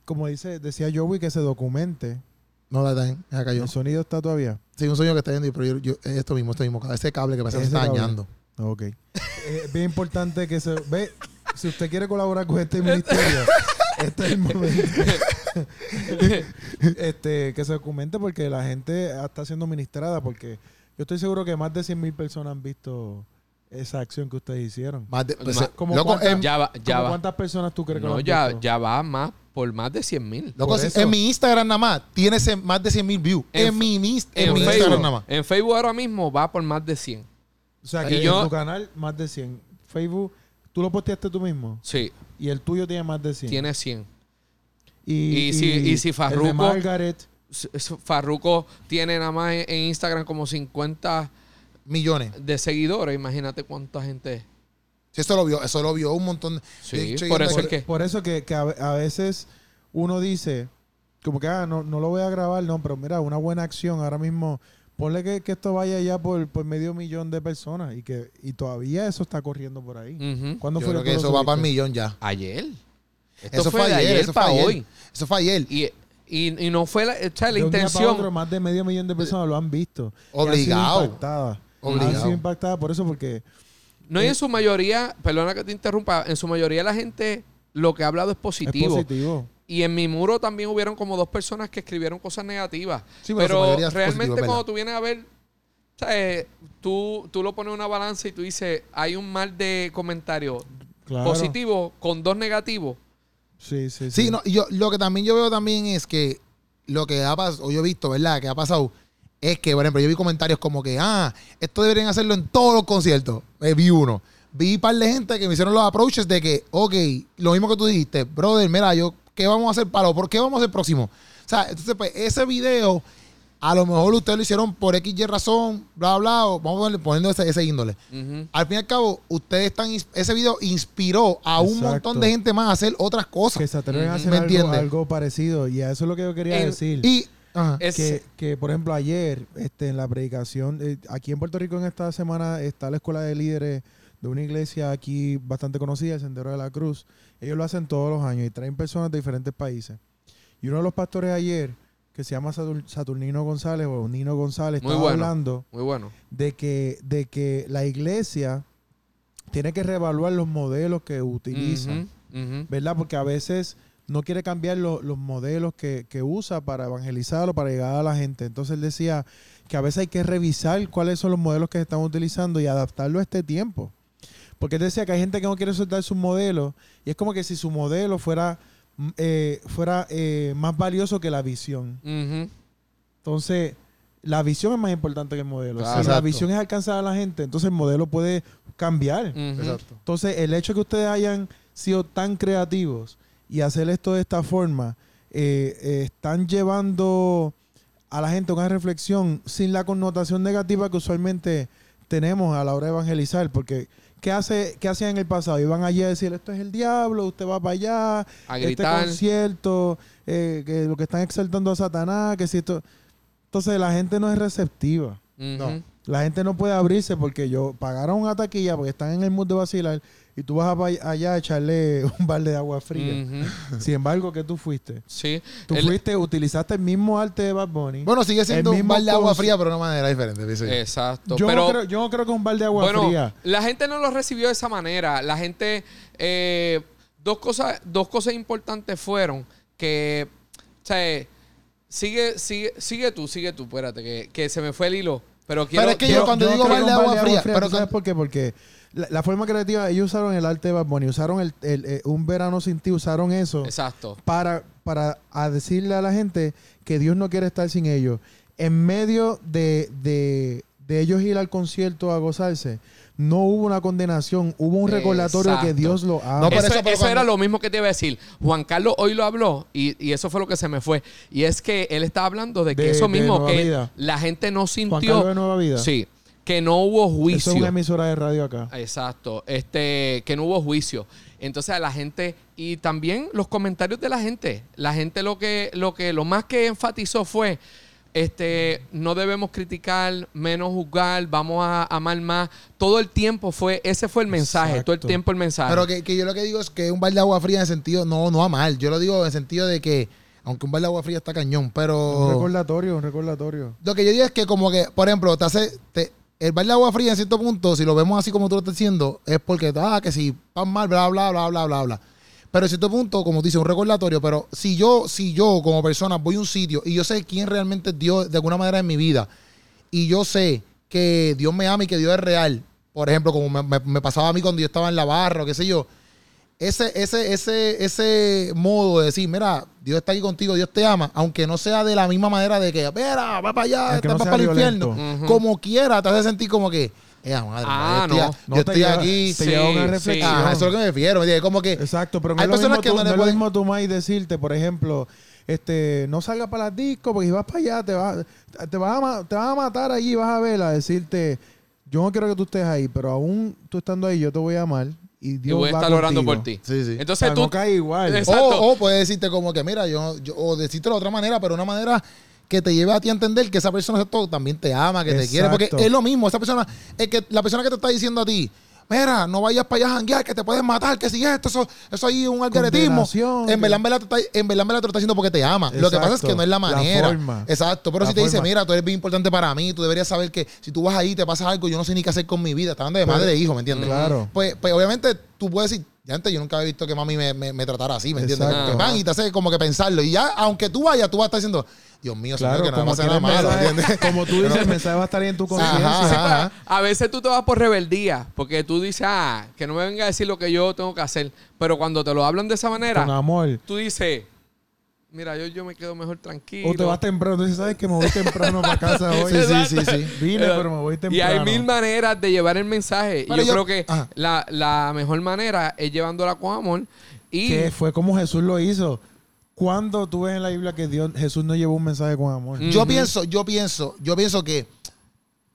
B: como dice, decía Joey, que se documente.
A: no la dan, ya cayó.
B: El sonido está todavía.
A: Sí, un sueño que está yendo, pero yo, yo- esto mismo, esto mismo, ese cable que
B: Ese
A: está
B: cable.
A: dañando.
B: Ok. es bien importante que se ve. Si usted quiere colaborar con este ministerio, este es el momento. este, que se documente porque la gente está siendo ministrada. Porque yo estoy seguro que más de 100 mil personas han visto esa acción que ustedes hicieron.
A: Más de, pues,
C: Ma-
A: eh,
B: como
A: loco,
B: cuántas-
A: en,
C: Ya va, ya
B: ¿Cómo
C: va.
B: ¿Cuántas personas tú crees que lo
C: No,
B: han
C: ya,
B: visto?
C: ya va más por más de 100 mil.
A: loco, si- en mi Instagram nada más tiene más de 100 mil views.
C: En-
A: En, mi, en
C: En,
A: mi
C: Facebook,
A: Instagram nada más.
C: en Facebook ahora mismo va por más de 100.
B: O sea,
C: Y
B: que
C: yo-
B: en tu canal más de 100. Facebook, tú lo posteaste tú mismo.
C: Sí,
B: Y el tuyo tiene más de 100.
C: tiene 100.
B: Y,
C: y si- y si
B: el de
C: Farruko-
B: Margaret,
C: Farruko tiene nada más en en Instagram como 50
A: Millones.
C: de seguidores. Imagínate cuánta gente es.
A: Sí, eso lo vio, eso lo vio un montón.
C: Sí,
A: de
C: por eso es que...
B: Por eso que, que a, a veces uno dice, como que ah, no, no lo voy a grabar, no, pero mira, una buena acción ahora mismo, ponle que, que esto vaya ya por, por medio millón de personas y que y todavía eso está corriendo por ahí.
C: Ujú.
B: ¿Cuándo
A: yo
B: fue
A: creo
B: que
A: que eso va para el millón ya.
C: Ayer. Esto
A: Eso
C: fue,
A: fue ayer,
C: ayer,
A: eso fue
C: para
A: ayer.
C: hoy.
A: Eso fue ayer.
C: Y, y, y no fue la, o sea, la
B: De un día para
C: intención.
B: otro, más de medio millón de personas lo han visto. Y han sido
A: Obligado.
B: sido impactadas por eso porque
C: No, y en su mayoría, perdona que te interrumpa, en su mayoría la gente lo que ha hablado es positivo.
B: es positivo.
C: Y en mi muro también hubieron como dos personas que escribieron cosas negativas.
A: Sí, pero
C: realmente
A: positivo,
C: cuando tú vienes a ver, ¿sabes? Tú, tú lo pones en una balanza y tú dices, hay un mal de comentarios
B: Claro.
C: positivo con dos negativos.
B: Sí, sí,
A: Sí, no, y yo, lo que también yo veo también es que lo que ha pasado, o yo he visto, ¿verdad? Que ha pasado es que, por ejemplo, yo vi comentarios como que, ah, esto deberían hacerlo en todos los conciertos. Eh, vi uno. Vi un par de gente que me hicieron los approaches de que, ok, lo mismo que tú dijiste, brother, mira, yo, ¿qué vamos a hacer para lo, ¿Por qué vamos a hacer próximo? O sea, entonces, pues, ese video, a lo mejor ustedes lo hicieron por X y razón, bla, bla, o vamos a ponerle- poniendo ese, ese índole. Al fin y al cabo, ustedes están, ese video inspiró a un
B: Exacto.
A: montón de gente más a hacer otras cosas.
B: que se atreven a
C: Ujú.
B: hacer
A: ¿Me
B: algo, parecido. Y a eso es lo que yo quería
C: En-
B: decir.
A: Y, ajá.
C: Es-
B: que, que, por ejemplo, ayer, este, en la predicación, eh, aquí en Puerto Rico en esta semana está la escuela de líderes de una iglesia aquí bastante conocida, el Sendero de la Cruz. Ellos lo hacen todos los años y traen personas de diferentes países. Y uno de los pastores ayer, que se llama Satur- Saturnino González o Nino González,
C: Muy
B: estaba
C: bueno.
B: hablando
C: Muy bueno.
B: de que, de que la iglesia tiene que reevaluar los modelos que utiliza. ¿verdad? Porque a veces no quiere cambiar lo- los modelos que, que usa para evangelizar o para llegar a la gente. Entonces él decía que a veces hay que revisar cuáles son los modelos que se están utilizando y adaptarlo a este tiempo. Porque él decía que hay gente que no quiere soltar su modelo y es como que si su modelo fuera, mm, eh, fuera eh, más valioso que la visión. Entonces, la visión es más importante que el modelo.
C: Claro.
B: si la visión es alcanzar a la gente, entonces el modelo puede cambiar. Entonces, el hecho de que ustedes hayan sido tan creativos y hacer esto de esta forma, eh, eh, están llevando a la gente a una reflexión sin la connotación negativa que usualmente tenemos a la hora de evangelizar, porque ¿qué, hace, qué hacían en el pasado? Iban allí a decir, esto es el diablo, usted va para allá,
C: A
B: este concierto, eh, que lo que están exaltando a Satanás, que si esto... Entonces la gente no es receptiva.
A: No.
B: La gente no puede abrirse porque yo pagaron una taquilla porque están en el mood de vacilar y tú vas a allá a echarle un balde de agua fría. Sin embargo, ¿qué tú fuiste?
C: Sí.
B: Tú
C: El-
B: fuiste, utilizaste el mismo arte de Bad Bunny.
A: Bueno, sigue siendo
B: El
A: un
B: mismo
A: balde de agua fría, pero de una manera diferente. yo.
C: Exacto.
B: yo,
C: pero,
B: no creo, yo no creo que un balde de agua
C: bueno,
B: fría.
C: la gente no lo recibió de esa manera. La gente, eh, dos cosas, dos cosas importantes fueron que, o sea, sigue, sigue, sigue tú, sigue tú, espérate, que, que se me fue el hilo. Pero quiero,
A: Pero es que yo cuando digo balde de agua fría, pero
B: ¿tú ¿sabes por qué? Porque la, la forma creativa, ellos usaron el arte de Bad Bunny, usaron el, el, eh, un verano sin ti, usaron eso
C: Exacto.
B: para, para a decirle a la gente que Dios no quiere estar sin ellos. En medio de, de, de ellos ir al concierto a gozarse, no hubo una condenación, hubo un recordatorio
C: Exacto.
B: que Dios lo ama.
A: No,
C: eso
A: eso, pero
C: eso
A: cuando-
C: era lo mismo que te iba a decir. Juan Carlos hoy lo habló y, y eso fue lo que se me fue. Y es que él está hablando de que
B: De-
C: eso mismo, que
B: Vida.
C: la gente no
B: Juan
C: sintió.
B: Carlos de Nueva Vida.
C: Sí, que no hubo
B: Eso
C: juicio.
B: es una emisora de radio acá.
C: Exacto, este, que no hubo juicio. Entonces a la gente y también los comentarios de la gente, la gente lo que lo que lo más que enfatizó fue este no debemos criticar, menos juzgar, vamos a amar más. Todo el tiempo fue ese fue el mensaje, todo el tiempo el mensaje.
A: Pero que, que yo lo que digo es que un balde de agua fría en el sentido, no, no a mal. Yo lo digo en el sentido de que, aunque un balde de agua fría está cañón,
B: Un
A: pero
B: recordatorio, un recordatorio.
A: lo que yo digo es que como que, por ejemplo, te hace, te- el balde de agua fría en cierto punto, si lo vemos así como tú lo estás diciendo, es porque, ah, que si van mal, bla, bla, bla, bla, bla, bla. Pero en cierto punto, como dice, un recordatorio, pero si yo, si yo como persona voy a un sitio y yo sé quién realmente es Dios de alguna manera en mi vida, y yo sé que Dios me ama y que Dios es real, por ejemplo, como me, me- me pasaba a mí cuando yo estaba en la barra o qué sé yo, ese, ese, ese, ese modo de decir, mira, Dios está aquí contigo, Dios te ama, aunque no sea de la misma manera de que, mira, va para allá, estás
B: no sea
A: para el infierno, como quiera, te hace sentir como que, eh, madre,
C: Ah,
A: yo estoy,
C: no.
B: No
A: yo
B: te
A: estoy
B: lleva-
A: aquí.
B: te
C: Sí,
B: lleva una
C: sí.
B: reflexión.
A: Ajá, eso es lo que me refiero, ¿me? Como que,
B: Exacto, pero no
A: Hay
B: es
A: personas que
B: tú,
A: no le
B: no es lo mismo tú más y decirte, por ejemplo, este, no salgas para las discos porque si vas para allá te vas, te vas a, te vas a matar allí, vas a ver, a decirte, yo no quiero que tú estés ahí, pero aún tú estando ahí yo te voy a amar y
C: y
B: Dios
C: voy a estar orando por ti.
A: sí, sí.
C: Entonces tú
B: no cae igual.
A: O, o puede decirte como que, mira, yo, yo o decirte de otra manera, pero una manera que te lleve a ti a entender que esa persona también te ama, que te quiere, porque es lo mismo, esa persona, es que la persona que te está diciendo a ti, mira, no vayas para allá a janguear, que te pueden matar, que si esto, eso, eso ahí es un.
B: Condenación,
A: En verdad, en verdad, te en verdad, lo está diciendo porque te ama. Lo que pasa es que no es la
B: La
A: manera.
B: forma.
A: Exacto, pero si te dice,
B: forma.
A: mira, tú eres bien importante para mí, tú deberías saber que si tú vas ahí te pasa algo, yo no sé ni qué hacer con mi vida. Está hablando de madre e hijo, ¿me entiendes?
B: Claro.
A: Pues, pues obviamente tú puedes decir, ya antes yo nunca había visto que mami me, me, me tratara así, ¿me entiendes?
B: Exacto.
A: Que van y te hace como que pensarlo. Y ya, aunque tú vayas, tú vas a estar diciendo, Dios mío, señor,
B: Claro,
A: que pase
B: quiera
A: nada
B: el
A: malo,
B: como tú dices, el mensaje va a estar ahí en tu conciencia.
C: A veces tú te vas por rebeldía, porque tú dices, ah, que no me venga a decir lo que yo tengo que hacer. Pero cuando te lo hablan de esa manera,
B: Con amor.
C: tú dices, mira, yo, yo me quedo mejor tranquilo.
B: O te vas temprano. Tú dices, ¿sabes que me voy temprano para casa hoy?
A: Sí, sí, sí, sí.
B: Vine, pero me voy temprano.
C: Y hay mil maneras de llevar el mensaje. Y
A: Pero
C: yo,
A: yo-
C: creo que
A: Ajá.
C: la, la mejor manera es llevándola con amor. Y
B: que fue como Jesús lo hizo. Cuando tú ves en la Biblia que Dios, Jesús no llevó un mensaje con amor.
A: Yo pienso, yo pienso, yo pienso que.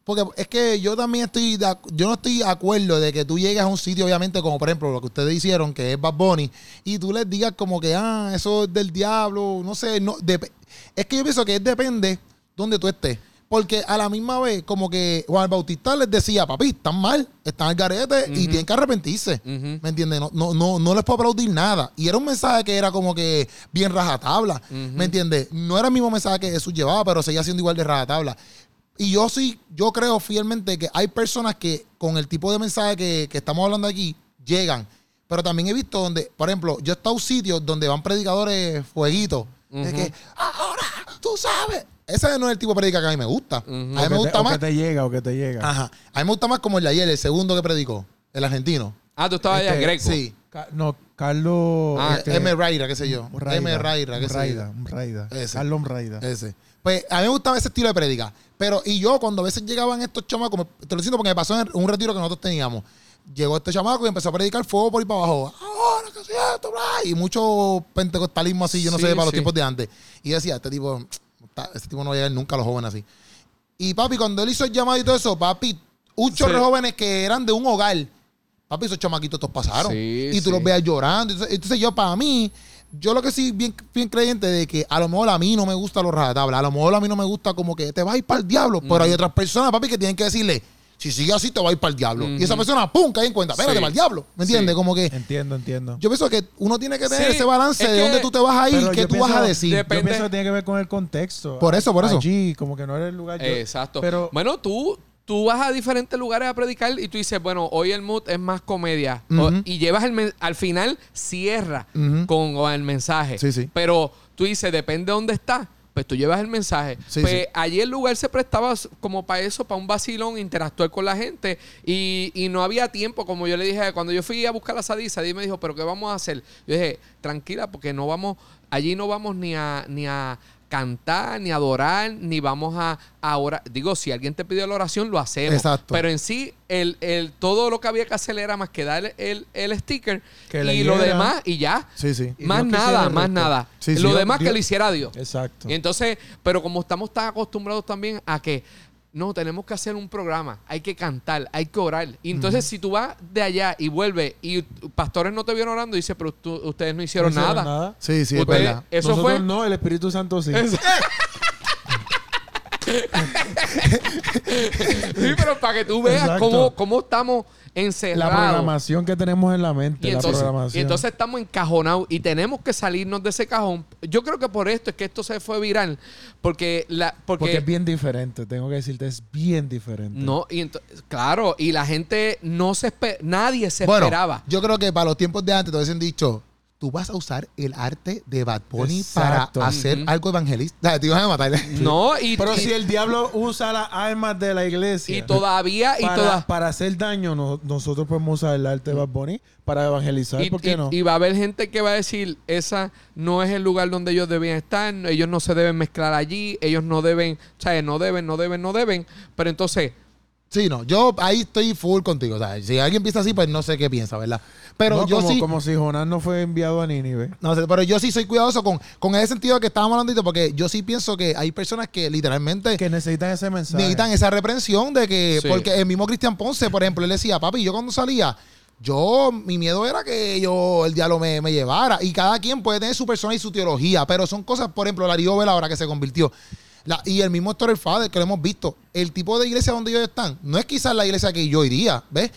A: Porque es que yo también estoy. de ac- yo no estoy de acuerdo de que tú llegues a un sitio, obviamente, como por ejemplo lo que ustedes hicieron, que es Bad Bunny, y tú les digas como que, ah, eso es del diablo, no sé. No, es que yo pienso que es depende donde tú estés. Porque a la misma vez, como que Juan Bautista les decía, papi, están mal, están al garete y tienen que arrepentirse. ¿Me entiendes? No, no, no, no les puedo aplaudir nada. Y era un mensaje que era como que bien rajatabla. ¿Me entiendes? No era el mismo mensaje que Jesús llevaba, pero seguía siendo igual de rajatabla. Y yo sí, yo creo fielmente que hay personas que con el tipo de mensaje que, que estamos hablando aquí llegan. Pero también he visto donde, por ejemplo, yo he estado en sitios donde van predicadores fueguitos. De
C: Ujú.
A: que, ahora, tú sabes. Ese no es el tipo de predica que a mí me gusta. A mí
B: O
A: me
B: te-
A: gusta
B: o
A: más.
B: que te llega, o que te llega.
A: Ajá. A mí me gusta más como el de ayer, el segundo que predicó, el argentino.
C: Ah, tú estabas allá,
B: Este,
C: Greco.
A: Sí.
B: Ca- no, Carlos...
C: Ah,
B: este,
A: M. Raira, qué sé yo.
B: Raida,
A: M. Raira, qué sé yo.
B: Raida, Raida.
A: Ese.
B: Carlos Raida.
A: Ese. Pues a mí me gustaba ese estilo de prédica. Pero, y yo, cuando a veces llegaban estos chamacos, me- te lo siento porque me pasó en un retiro que nosotros teníamos. llegó este chamaco y empezó a predicar fuego por ahí para abajo. Ahora que sí esto, bla, y mucho pentecostalismo así, yo no
C: Sí,
A: sé, para los tiempos de antes. Y decía, este tipo, este tipo no va a llegar nunca a los jóvenes así. Y papi, cuando él hizo el llamado y todo eso, papi, un chorro de
C: Sí.
A: jóvenes que eran de un hogar, papi, esos chamaquitos todos pasaron.
C: Sí,
A: y tú
C: sí.
A: los veas llorando. Entonces, entonces yo, para mí, yo lo que sí bien, bien creyente de que a lo mejor a mí no me gusta los rajatabla, a lo mejor a mí no me gusta como que te vas a ir para el diablo, pero hay otras personas, papi, que tienen que decirle, si sigue así te vas a ir para el diablo. Y esa persona, pum, cae en cuenta, espérate,
C: Sí.
A: para el diablo. ¿Me entiendes?
C: Sí.
A: Como que
B: Entiendo, entiendo.
A: yo pienso que uno tiene que tener
C: Sí,
A: ese balance
C: es
A: de
C: que-
A: dónde tú te vas a ir,
B: Pero
A: qué
B: yo
A: tú vas a
B: pienso-
A: decir.
B: Yo
C: Depende-
B: pienso que tiene que ver con el contexto.
A: Por eso, por eso.
B: Allí, como que no era el lugar. yo-
C: Exacto.
B: Pero
C: bueno, tú, tú vas a diferentes lugares a predicar y tú dices, bueno, hoy el mood es más comedia. O- y llevas el al final, cierra con, con el mensaje.
A: Sí, sí.
C: Pero tú dices, depende de dónde estás. Pues tú llevas el mensaje.
A: Sí,
C: pues
A: sí.
C: allí el lugar se prestaba como para eso, para un vacilón, interactuar con la gente. Y, y no había tiempo, como yo le dije, cuando yo fui a buscar a Sadie, Sadie me dijo, pero ¿qué vamos a hacer? Yo dije, tranquila, porque no vamos, allí no vamos ni a, ni a cantar, ni adorar, ni vamos a, a orar. Digo, si alguien te pidió la oración, lo hacemos.
A: Exacto.
C: Pero en sí, el, el, todo lo que había que hacer era más que dar el, el sticker
B: Que
C: y lo demás y ya.
A: Sí, sí.
B: Y
C: más nada, más nada.
A: Sí, sí.
C: lo
A: Dios-
C: demás que lo hiciera Dios.
B: Exacto.
C: Y entonces, pero como estamos tan acostumbrados también a que no, tenemos que hacer un programa, hay que cantar, hay que orar. Y entonces, si tú vas de allá y vuelves y pastores no te vieron orando, dice, pero tú- ustedes no hicieron,
B: No hicieron
C: nada.
A: Sí, sí, es verdad.
C: Eso
B: Nosotros
C: fue.
B: no, el Espíritu Santo sí.
C: Es- sí, pero para que tú veas cómo, cómo estamos
B: La
C: encerrados.
B: programación que tenemos en la mente.
C: Y
B: la
C: entonces,
B: programación.
C: y entonces estamos encajonados y tenemos que salirnos de ese cajón. Yo creo que por esto es que esto se fue viral. Porque la, porque,
B: Porque es bien diferente, tengo que decirte, es bien diferente.
C: no, y ento- claro, y la gente no se nadie se
A: Bueno,
C: esperaba.
A: yo creo que para los tiempos de antes te hubiesen dicho, tú vas a usar el arte de Bad Bunny
B: Exacto.
A: para hacer algo evangelista. Te ibas a matar.
C: No, y,
B: Pero
C: y-
B: si el diablo usa las armas de la iglesia
C: y todavía, y
B: para,
C: toda-
B: para hacer daño, no- nosotros podemos usar el arte de Bad Bunny para evangelizar.
C: y,
B: ¿Por qué
C: y-
B: no?
C: y va a haber gente que va a decir, esa no es el lugar donde ellos debían estar, ellos no se deben mezclar allí, ellos no deben, o sea, no deben, no deben, no deben. Pero entonces,
A: Sí, no, yo ahí estoy full contigo. O sea, si alguien piensa así, pues no sé qué piensa, ¿verdad? Pero
B: No,
A: yo
B: como,
A: sí.
B: como si Jonás no fue enviado a Nínive.
A: No sé, pero yo sí soy cuidadoso con, con ese sentido que estábamos hablando, porque yo sí pienso que hay personas que literalmente
B: Que necesitan ese mensaje.
A: necesitan esa reprensión de que,
C: Sí.
A: porque el mismo Cristian Ponce, por ejemplo, él decía, papi, yo cuando salía, yo, mi miedo era que yo, el diablo me, me llevara. Y cada quien puede tener su persona y su teología, pero son cosas, por ejemplo, Lario Vela ahora que se convirtió. La- y el mismo Héctor el Fader que lo hemos visto. El tipo de iglesia donde ellos están, no es quizás la iglesia que yo iría, ¿ves?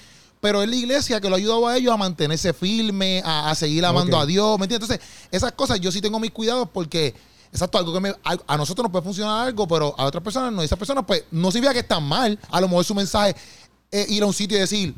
A: Pero es la iglesia que lo ha ayudado a ellos a mantenerse firme, a, a seguir amando a Dios, ¿me entiendes? Entonces, esas cosas yo sí tengo mis cuidados porque, exacto, algo que me- a, a nosotros nos puede funcionar algo, pero a otras personas no. Esas personas, pues, no significa que están mal. A lo mejor su mensaje es ir a un sitio y decir,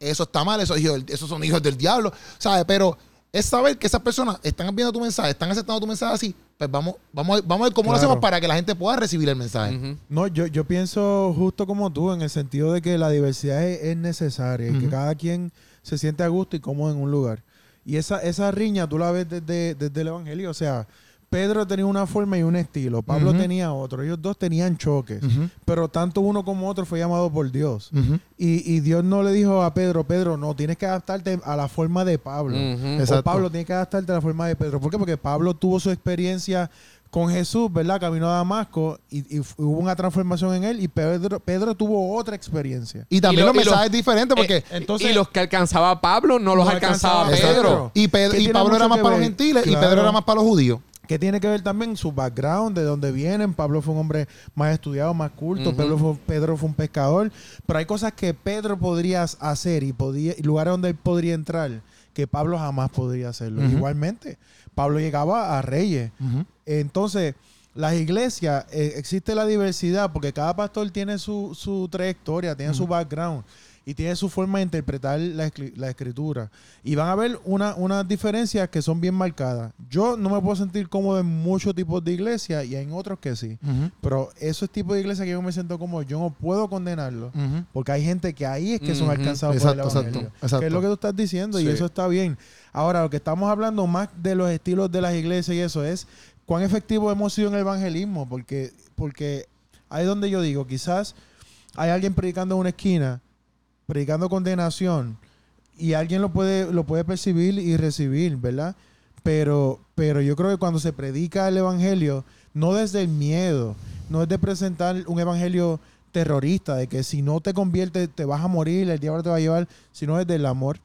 A: eso está mal, esos, hijos, esos son hijos del diablo, ¿sabes? Pero es saber que esas personas están viendo tu mensaje, están aceptando tu mensaje así, pues vamos, vamos, a- vamos a ver cómo lo hacemos para que la gente pueda recibir el mensaje.
B: No, yo, yo pienso justo como tú, en el sentido de que la diversidad es, es necesaria y que cada quien se siente a gusto y cómodo en un lugar. Y esa, esa riña tú la ves desde, desde el Evangelio. O sea, Pedro tenía una forma y un estilo, Pablo tenía otro. Ellos dos tenían choques, pero tanto uno como otro fue llamado por Dios. Y, y Dios no le dijo a Pedro, Pedro, no, tienes que adaptarte a la forma de Pablo. O Pablo tiene que adaptarte a la forma de Pedro. ¿Por qué? Porque Pablo tuvo su experiencia con Jesús, ¿verdad? Camino a Damasco y, hubo una transformación en él y Pedro, Pedro tuvo otra experiencia.
A: Y también
C: Y lo-
A: los mensajes diferentes porque...
C: Eh,
B: entonces-
C: y los que alcanzaba Pablo no los
B: No
C: alcanzaba,
B: alcanzaba
C: Pedro.
B: Pedro.
A: y, Pedro- y Pablo era más para los gentiles y. Pedro era más para los judíos.
B: Que tiene que ver también su background, de dónde vienen. Pablo fue un hombre más estudiado, más culto.
C: Ujú.
B: Pedro, fue, Pedro fue un pescador. Pero hay cosas que Pedro podría hacer y, podía, lugares donde él podría entrar que Pablo jamás podría hacerlo. Igualmente, Pablo llegaba a reyes. Entonces, las iglesias, eh, existe la diversidad porque cada pastor tiene su, su trayectoria, tiene su background y tiene su forma de interpretar la, la escritura. Y van a haber una- unas diferencias que son bien marcadas. Yo no me puedo sentir cómodo en muchos tipos de iglesias y en otros que sí. Pero esos tipos de iglesias que yo me siento como yo no puedo condenarlos.
A: ujú.
B: Porque hay gente que ahí es que son alcanzados
A: Exacto,
B: por el evangelio.
A: exacto, exacto.
B: Que es lo que tú estás diciendo y eso está bien. Ahora, lo que estamos hablando más de los estilos de las iglesias y eso es cuán efectivo hemos sido en el evangelismo. Porque, porque ahí es donde yo digo, quizás hay alguien predicando en una esquina, predicando condenación y alguien lo puede, lo puede percibir y recibir, ¿verdad? Pero, pero yo creo que cuando se predica el evangelio, no desde el miedo, no es de presentar un evangelio terrorista, de que si no te conviertes te vas a morir, el diablo te va a llevar, sino desde el amor.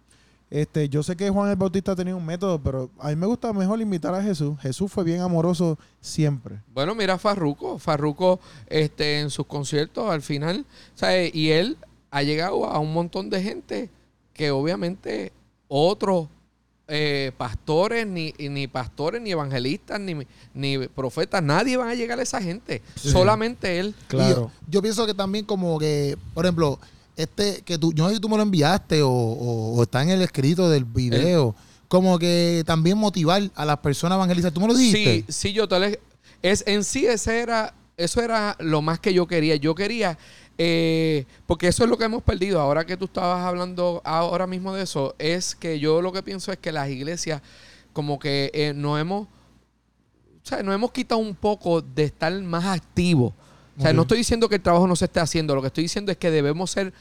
B: Este, yo sé que Juan el Bautista tenía un método, pero a mí me gusta mejor imitar a Jesús. Jesús fue bien amoroso siempre.
C: Bueno, mira a Farruko. Farruko este, en sus conciertos al final, ¿sabes? Y él ha llegado a un montón de gente que obviamente otros eh, pastores, ni, ni pastores, ni evangelistas, ni, ni profetas, nadie van a llegar a esa gente. Solamente él.
B: Claro.
A: Yo, yo pienso que también como que, por ejemplo, este, que tú, yo no sé si tú me lo enviaste o, o- o está en el escrito del video, como que también motivar a las personas a evangelizar. ¿Tú me lo dijiste?
C: Sí, sí, yo te le- es en sí ese era eso era lo más que yo quería. Yo quería eh, porque eso es lo que hemos perdido. Ahora que tú estabas hablando ahora mismo de eso, es que yo lo que pienso es que las iglesias como que eh, nos hemos o sea, nos hemos quitado un poco de estar más activos. O sea, no estoy diciendo que el trabajo no se esté haciendo, lo que estoy diciendo es que debemos ser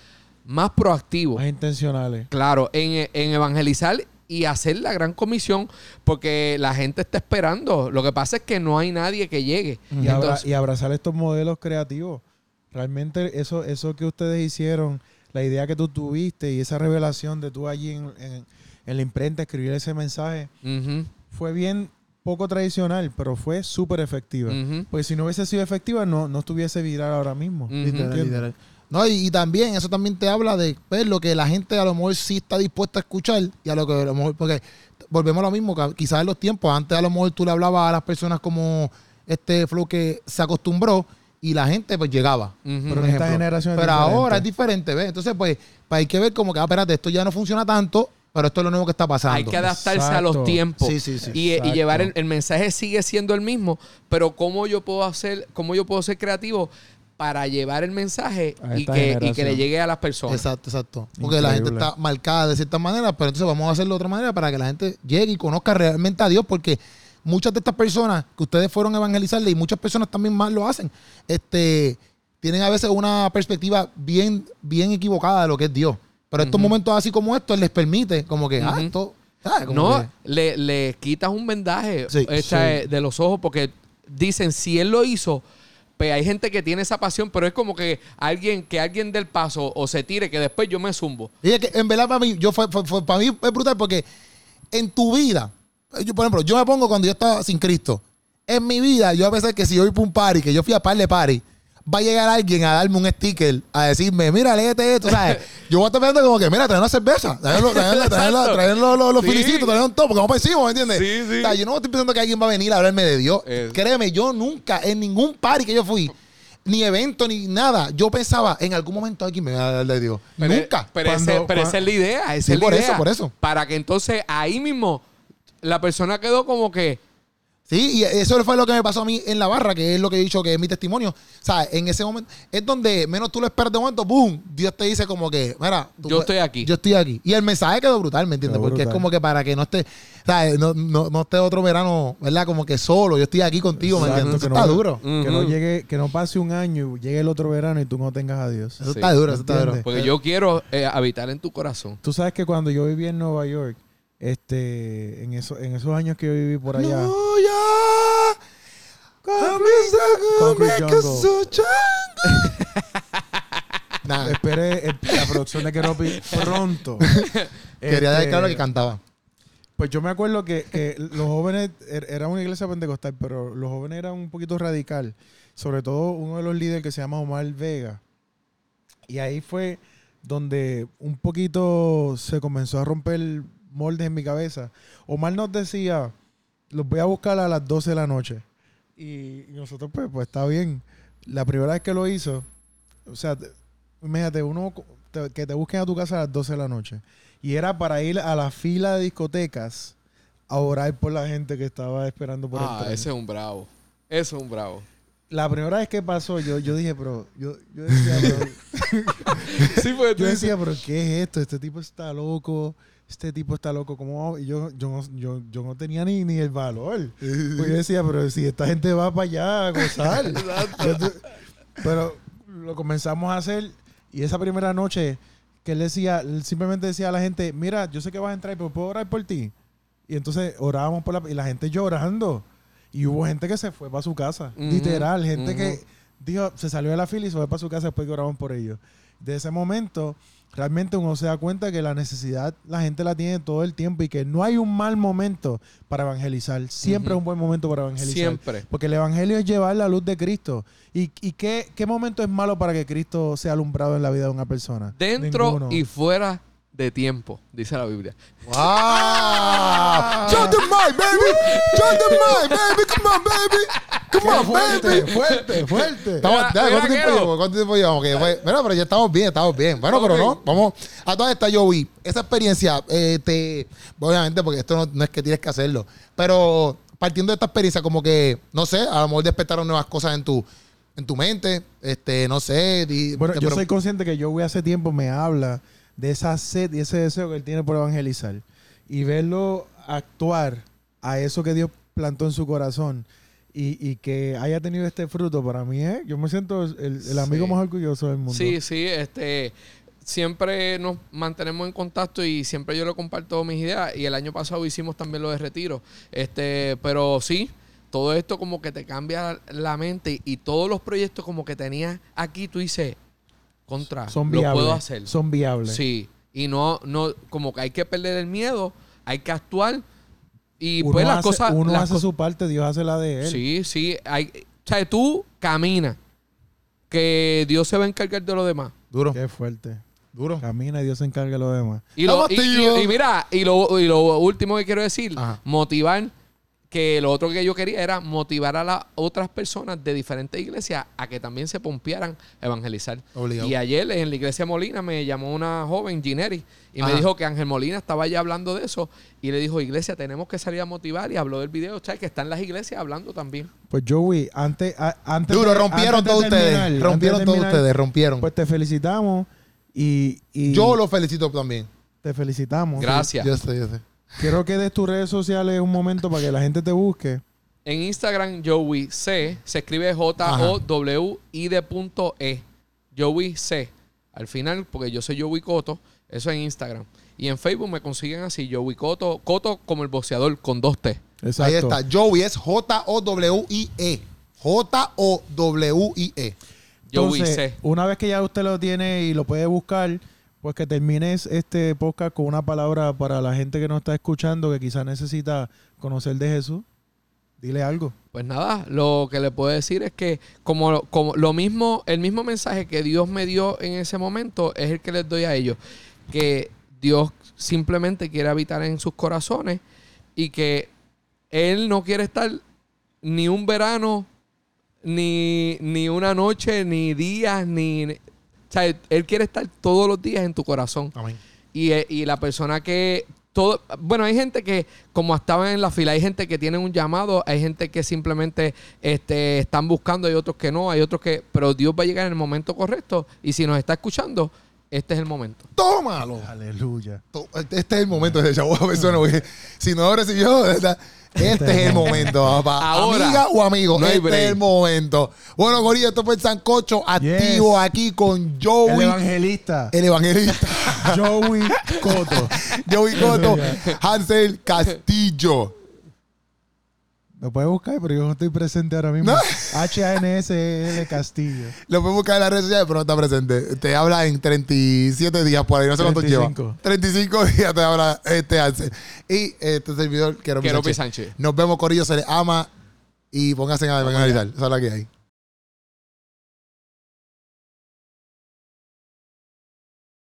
C: más proactivos.
B: Más intencionales.
C: Claro, en, en evangelizar y hacer la gran comisión porque la gente está esperando. Lo que pasa es que no hay nadie que llegue.
B: Y, abra-
C: Entonces,
B: y abrazar estos modelos creativos. Realmente eso, eso que ustedes hicieron, la idea que tú tuviste y esa revelación de tú allí en, en- en la imprenta escribir ese mensaje, fue bien poco tradicional, pero fue súper efectiva. Pues si no hubiese sido efectiva, no, no estuviese viral ahora mismo.
A: No, y, y también, eso también te habla de pues, lo que la gente a lo mejor sí está dispuesta a escuchar y a lo que a lo mejor, porque volvemos a lo mismo, que quizás en los tiempos, antes a lo mejor tú le hablabas a las personas como este flow que se acostumbró y la gente pues llegaba.
C: ujú.
B: Pero
A: por
B: en esta generación es
A: Pero ahora es
B: diferente.
A: ¿ves? Entonces, pues, pues hay que ver como que, ah, espérate, esto ya no funciona tanto, pero esto es lo nuevo que está pasando.
C: Hay que adaptarse a los tiempos.
A: Sí, sí, sí.
C: Y, llevar el, el mensaje sigue siendo el mismo, pero cómo yo puedo hacer, cómo yo puedo ser creativo para llevar el mensaje y que, y que le llegue a las personas.
A: Exacto, exacto. Porque la gente está marcada de cierta manera, pero entonces vamos a hacerlo de otra manera para que la gente llegue y conozca realmente a Dios, porque muchas de estas personas que ustedes fueron a evangelizarle y muchas personas también más lo hacen, este, tienen a veces una perspectiva bien, bien equivocada de lo que es Dios. Pero estos momentos así como estos les permite, como que, ah, esto, ¿sabes? Como
C: No,
A: que-
C: le, le quitas un vendaje
A: Sí,
B: sí.
C: de los ojos porque dicen, si él lo hizo, pues hay gente que tiene esa pasión, pero es como que alguien que alguien del paso o se tire, que después yo me zumbo.
A: Y es que en verdad para mí, yo fue, fue- fue- para mí es brutal porque en tu vida, yo, por ejemplo, yo me pongo cuando yo estaba sin Cristo. En mi vida, yo a veces que si yo voy para un party, que yo fui a par de party, va a llegar alguien a darme un sticker, a decirme, mira, léete esto, ¿sabes? Yo voy a estar viendo como que, mira, trae una cerveza, trae los, los, los,
C: Exacto.
A: trae los, los, los
C: Sí.
A: filicitos, trae un todo, porque vamos para ¿me entiendes?
C: Sí, sí.
A: O sea, yo no estoy pensando que alguien va a venir a hablarme de Dios. Créeme, yo nunca, en ningún party que yo fui, ni evento, ni nada, yo pensaba, en algún momento alguien me va a hablar de Dios.
C: Pero,
A: nunca.
C: Pero,
B: Cuando-
C: ese- pero esa es la idea. Esa
A: Sí,
C: es la
A: por
C: idea.
A: eso, por eso.
C: Para que entonces ahí mismo la persona quedó como que,
A: Sí, y eso fue lo que me pasó a mí en la barra, que es lo que he dicho, que es mi testimonio. O sea, en ese momento, es donde menos tú lo esperas de momento, ¡boom! Dios te dice como que, mira, tú
C: Yo estoy aquí.
A: Yo estoy aquí. Y el mensaje quedó brutal, ¿me entiendes?
B: Quedó
A: Porque es como que para que no esté, ¿sabes? No, no, no esté otro verano, ¿verdad? Como que solo, yo estoy aquí contigo, ¿me entiendes? Eso está duro.
B: Que no llegue, que no pase un año y llegue el otro verano y tú no tengas a Dios.
A: Eso
C: Sí.
A: está duro, eso está duro.
C: Porque yo quiero eh, habitar en tu corazón.
B: Tú sabes que cuando yo viví en Nueva York, este, en, eso, en esos años que yo viví por allá,
A: No, ya.
B: Concrete Jungle.
A: Nah,
B: esperé la producción de Keropi pronto.
A: quería dejar
B: Este,
A: claro que cantaba.
B: Pues yo me acuerdo que, que los jóvenes, er- era una iglesia pentecostal, pero los jóvenes eran un poquito radical. Sobre todo uno de los líderes que se llama Omar Vega. Y ahí fue donde un poquito se comenzó a romper moldes en mi cabeza. Omar nos decía, los voy a buscar a las 12 de la noche. Y nosotros, pues, pues está bien. La primera vez que lo hizo, o sea, te- imagínate, uno te- que te busquen a tu casa a las 12 de la noche. Y era para ir a la fila de discotecas a orar por la gente que estaba esperando por
C: Ah,
B: entrar.
C: ese es un bravo. Ese es un bravo.
B: La primera vez que pasó, yo, yo dije, pero, yo, yo decía, pero,
C: sí,
B: yo decía, pero ¿qué es esto? Este tipo está loco, este tipo está loco, ¿cómo? Y yo, yo, no, yo, yo no tenía ni, ni el valor. Pues yo decía, pero si esta gente va para allá a gozar. Pero lo comenzamos a hacer y esa primera noche que él decía, él simplemente decía a la gente, mira, yo sé que vas a entrar, pero puedo orar por ti. Y entonces orábamos por la, y la gente llorando. Y hubo gente que se fue para su casa, literal, gente que dijo, se salió de la fila y se fue para su casa después que oraban por ellos. De ese momento, realmente uno se da cuenta que la necesidad la gente la tiene todo el tiempo y que no hay un mal momento para evangelizar. Siempre es un buen momento para evangelizar.
C: Siempre.
B: Porque el evangelio es llevar la luz de Cristo. ¿Y, y qué, qué momento es malo para que Cristo sea alumbrado en la vida de una persona?
C: Dentro
B: Ninguno.
C: y fuera de tiempo, dice la Biblia.
A: ¡Wow! John the mic, baby. John the mic, baby. Come on, baby. Come on,
B: fuerte,
A: baby.
B: fuerte, fuerte.
A: Estamos,
C: Mira,
A: dale,
C: mira,
A: ¿Cuánto tiempo llevamos? ¿Cuánto tiempo llevamos? Bueno, pero ya estamos bien, estamos bien. Bueno, pero no. Vamos a toda esta, Joey. Esa experiencia, eh, te, obviamente, porque esto no, no es que tienes que hacerlo, pero partiendo de esta experiencia, como que, no sé, a lo mejor despertaron nuevas cosas en tu, en tu mente. Este, no sé. di-
B: Bueno, yo
A: pero-
B: soy consciente que Joey hace tiempo me habla de esa sed y ese deseo que él tiene por evangelizar. Y verlo actuar a eso que Dios plantó en su corazón y, y que haya tenido este fruto, para mí es, yo me siento el, el amigo
C: Sí.
B: más orgulloso del mundo.
C: Sí, sí, este siempre nos mantenemos en contacto y siempre yo le comparto mis ideas y el año pasado hicimos también lo de retiro. Este, pero sí, todo esto como que te cambia la mente y todos los proyectos como que tenías aquí tú dices contra,
B: Son
C: lo
B: viables.
C: puedo hacer.
B: Son viables.
C: Sí, y no no como que hay que perder el miedo, hay que actuar y
B: Uno
C: pues las
B: hace,
C: cosas
B: uno
C: las
B: hace su parte, Dios hace la de él.
C: Sí, sí, hay, o sea, tú camina que Dios se va a encargar de lo demás.
A: Duro,
B: Qué fuerte.
A: duro.
B: Camina y Dios se encarga de lo demás.
C: Y, lo, y mira, y lo, y lo último que quiero decir,
A: Ajá.
C: motivar, que lo otro que yo quería era motivar a las otras personas de diferentes iglesias a que también se pompearan a evangelizar.
A: Obligado.
C: Y ayer en la iglesia Molina me llamó una joven, Gineri, y me dijo que Ángel Molina estaba ya hablando de eso. Y le dijo, iglesia, tenemos que salir a motivar. Y habló del video, chay, que están las iglesias hablando también.
B: Pues Joey, antes, a- antes
A: Duro, rompieron todos ustedes. Rompieron todos ustedes, rompieron.
B: Pues te felicitamos y, y
A: Yo lo felicito también.
B: te felicitamos.
C: Gracias.
A: Yo sé, yo sé.
B: Quiero que des tus redes sociales un momento para que la gente te busque.
C: En Instagram, Joey C. Se escribe J-O-W-I de punto E. Joey C. Al final, porque yo soy Joey Coto. Eso en Instagram. Y en Facebook me consiguen así, Joey Coto. Coto como el boxeador, con dos T.
B: Exacto.
A: Ahí está. Joey es J-O-W-I-E. J-O-W-I-E.
C: Joey C.
B: una vez que ya usted lo tiene y lo puede buscar, pues que termines este podcast con una palabra para la gente que nos está escuchando, que quizás necesita conocer de Jesús. Dile algo.
C: Pues nada, lo que le puedo decir es que como, como lo mismo, el mismo mensaje que Dios me dio en ese momento es el que les doy a ellos. Que Dios simplemente quiere habitar en sus corazones y que Él no quiere estar ni un verano, ni, ni una noche, ni días, ni... o sea, Él quiere estar todos los días en tu corazón.
A: Amén.
C: Y, eh, y la persona que todo bueno hay gente que como estaban en la fila hay gente que tiene un llamado hay gente que simplemente este están buscando hay otros que no hay otros que pero Dios va a llegar en el momento correcto y si nos está escuchando este es el momento
A: Tómalo.
B: Aleluya.
A: Este es el momento de chavo persona, porque si no lo recibió, verdad, este es el momento, papá.
C: Ahora,
A: Amiga o amigo,
C: no
A: este es el momento. Bueno, Gorilla, esto fue el Sancocho activo
B: Yes.
A: aquí con
B: El
A: Joey,
B: evangelista.
A: el evangelista.
B: Joey Coto.
A: Joey Coto, Hansel Castillo.
B: Lo puede buscar, pero yo no estoy presente ahora mismo.
A: No.
B: H-A-N-S-L Castillo.
A: Lo puedes buscar en las redes sociales, pero no está presente. Te habla en 37 días por ahí, no sé cuánto lleva.
B: 35.
A: 35 días te habla este Hansel. Y este servidor, Quiero
C: Quiero Sánchez
A: Nos vemos, Corillo, se les ama y pónganse a evangelizar. Esa es la que hay.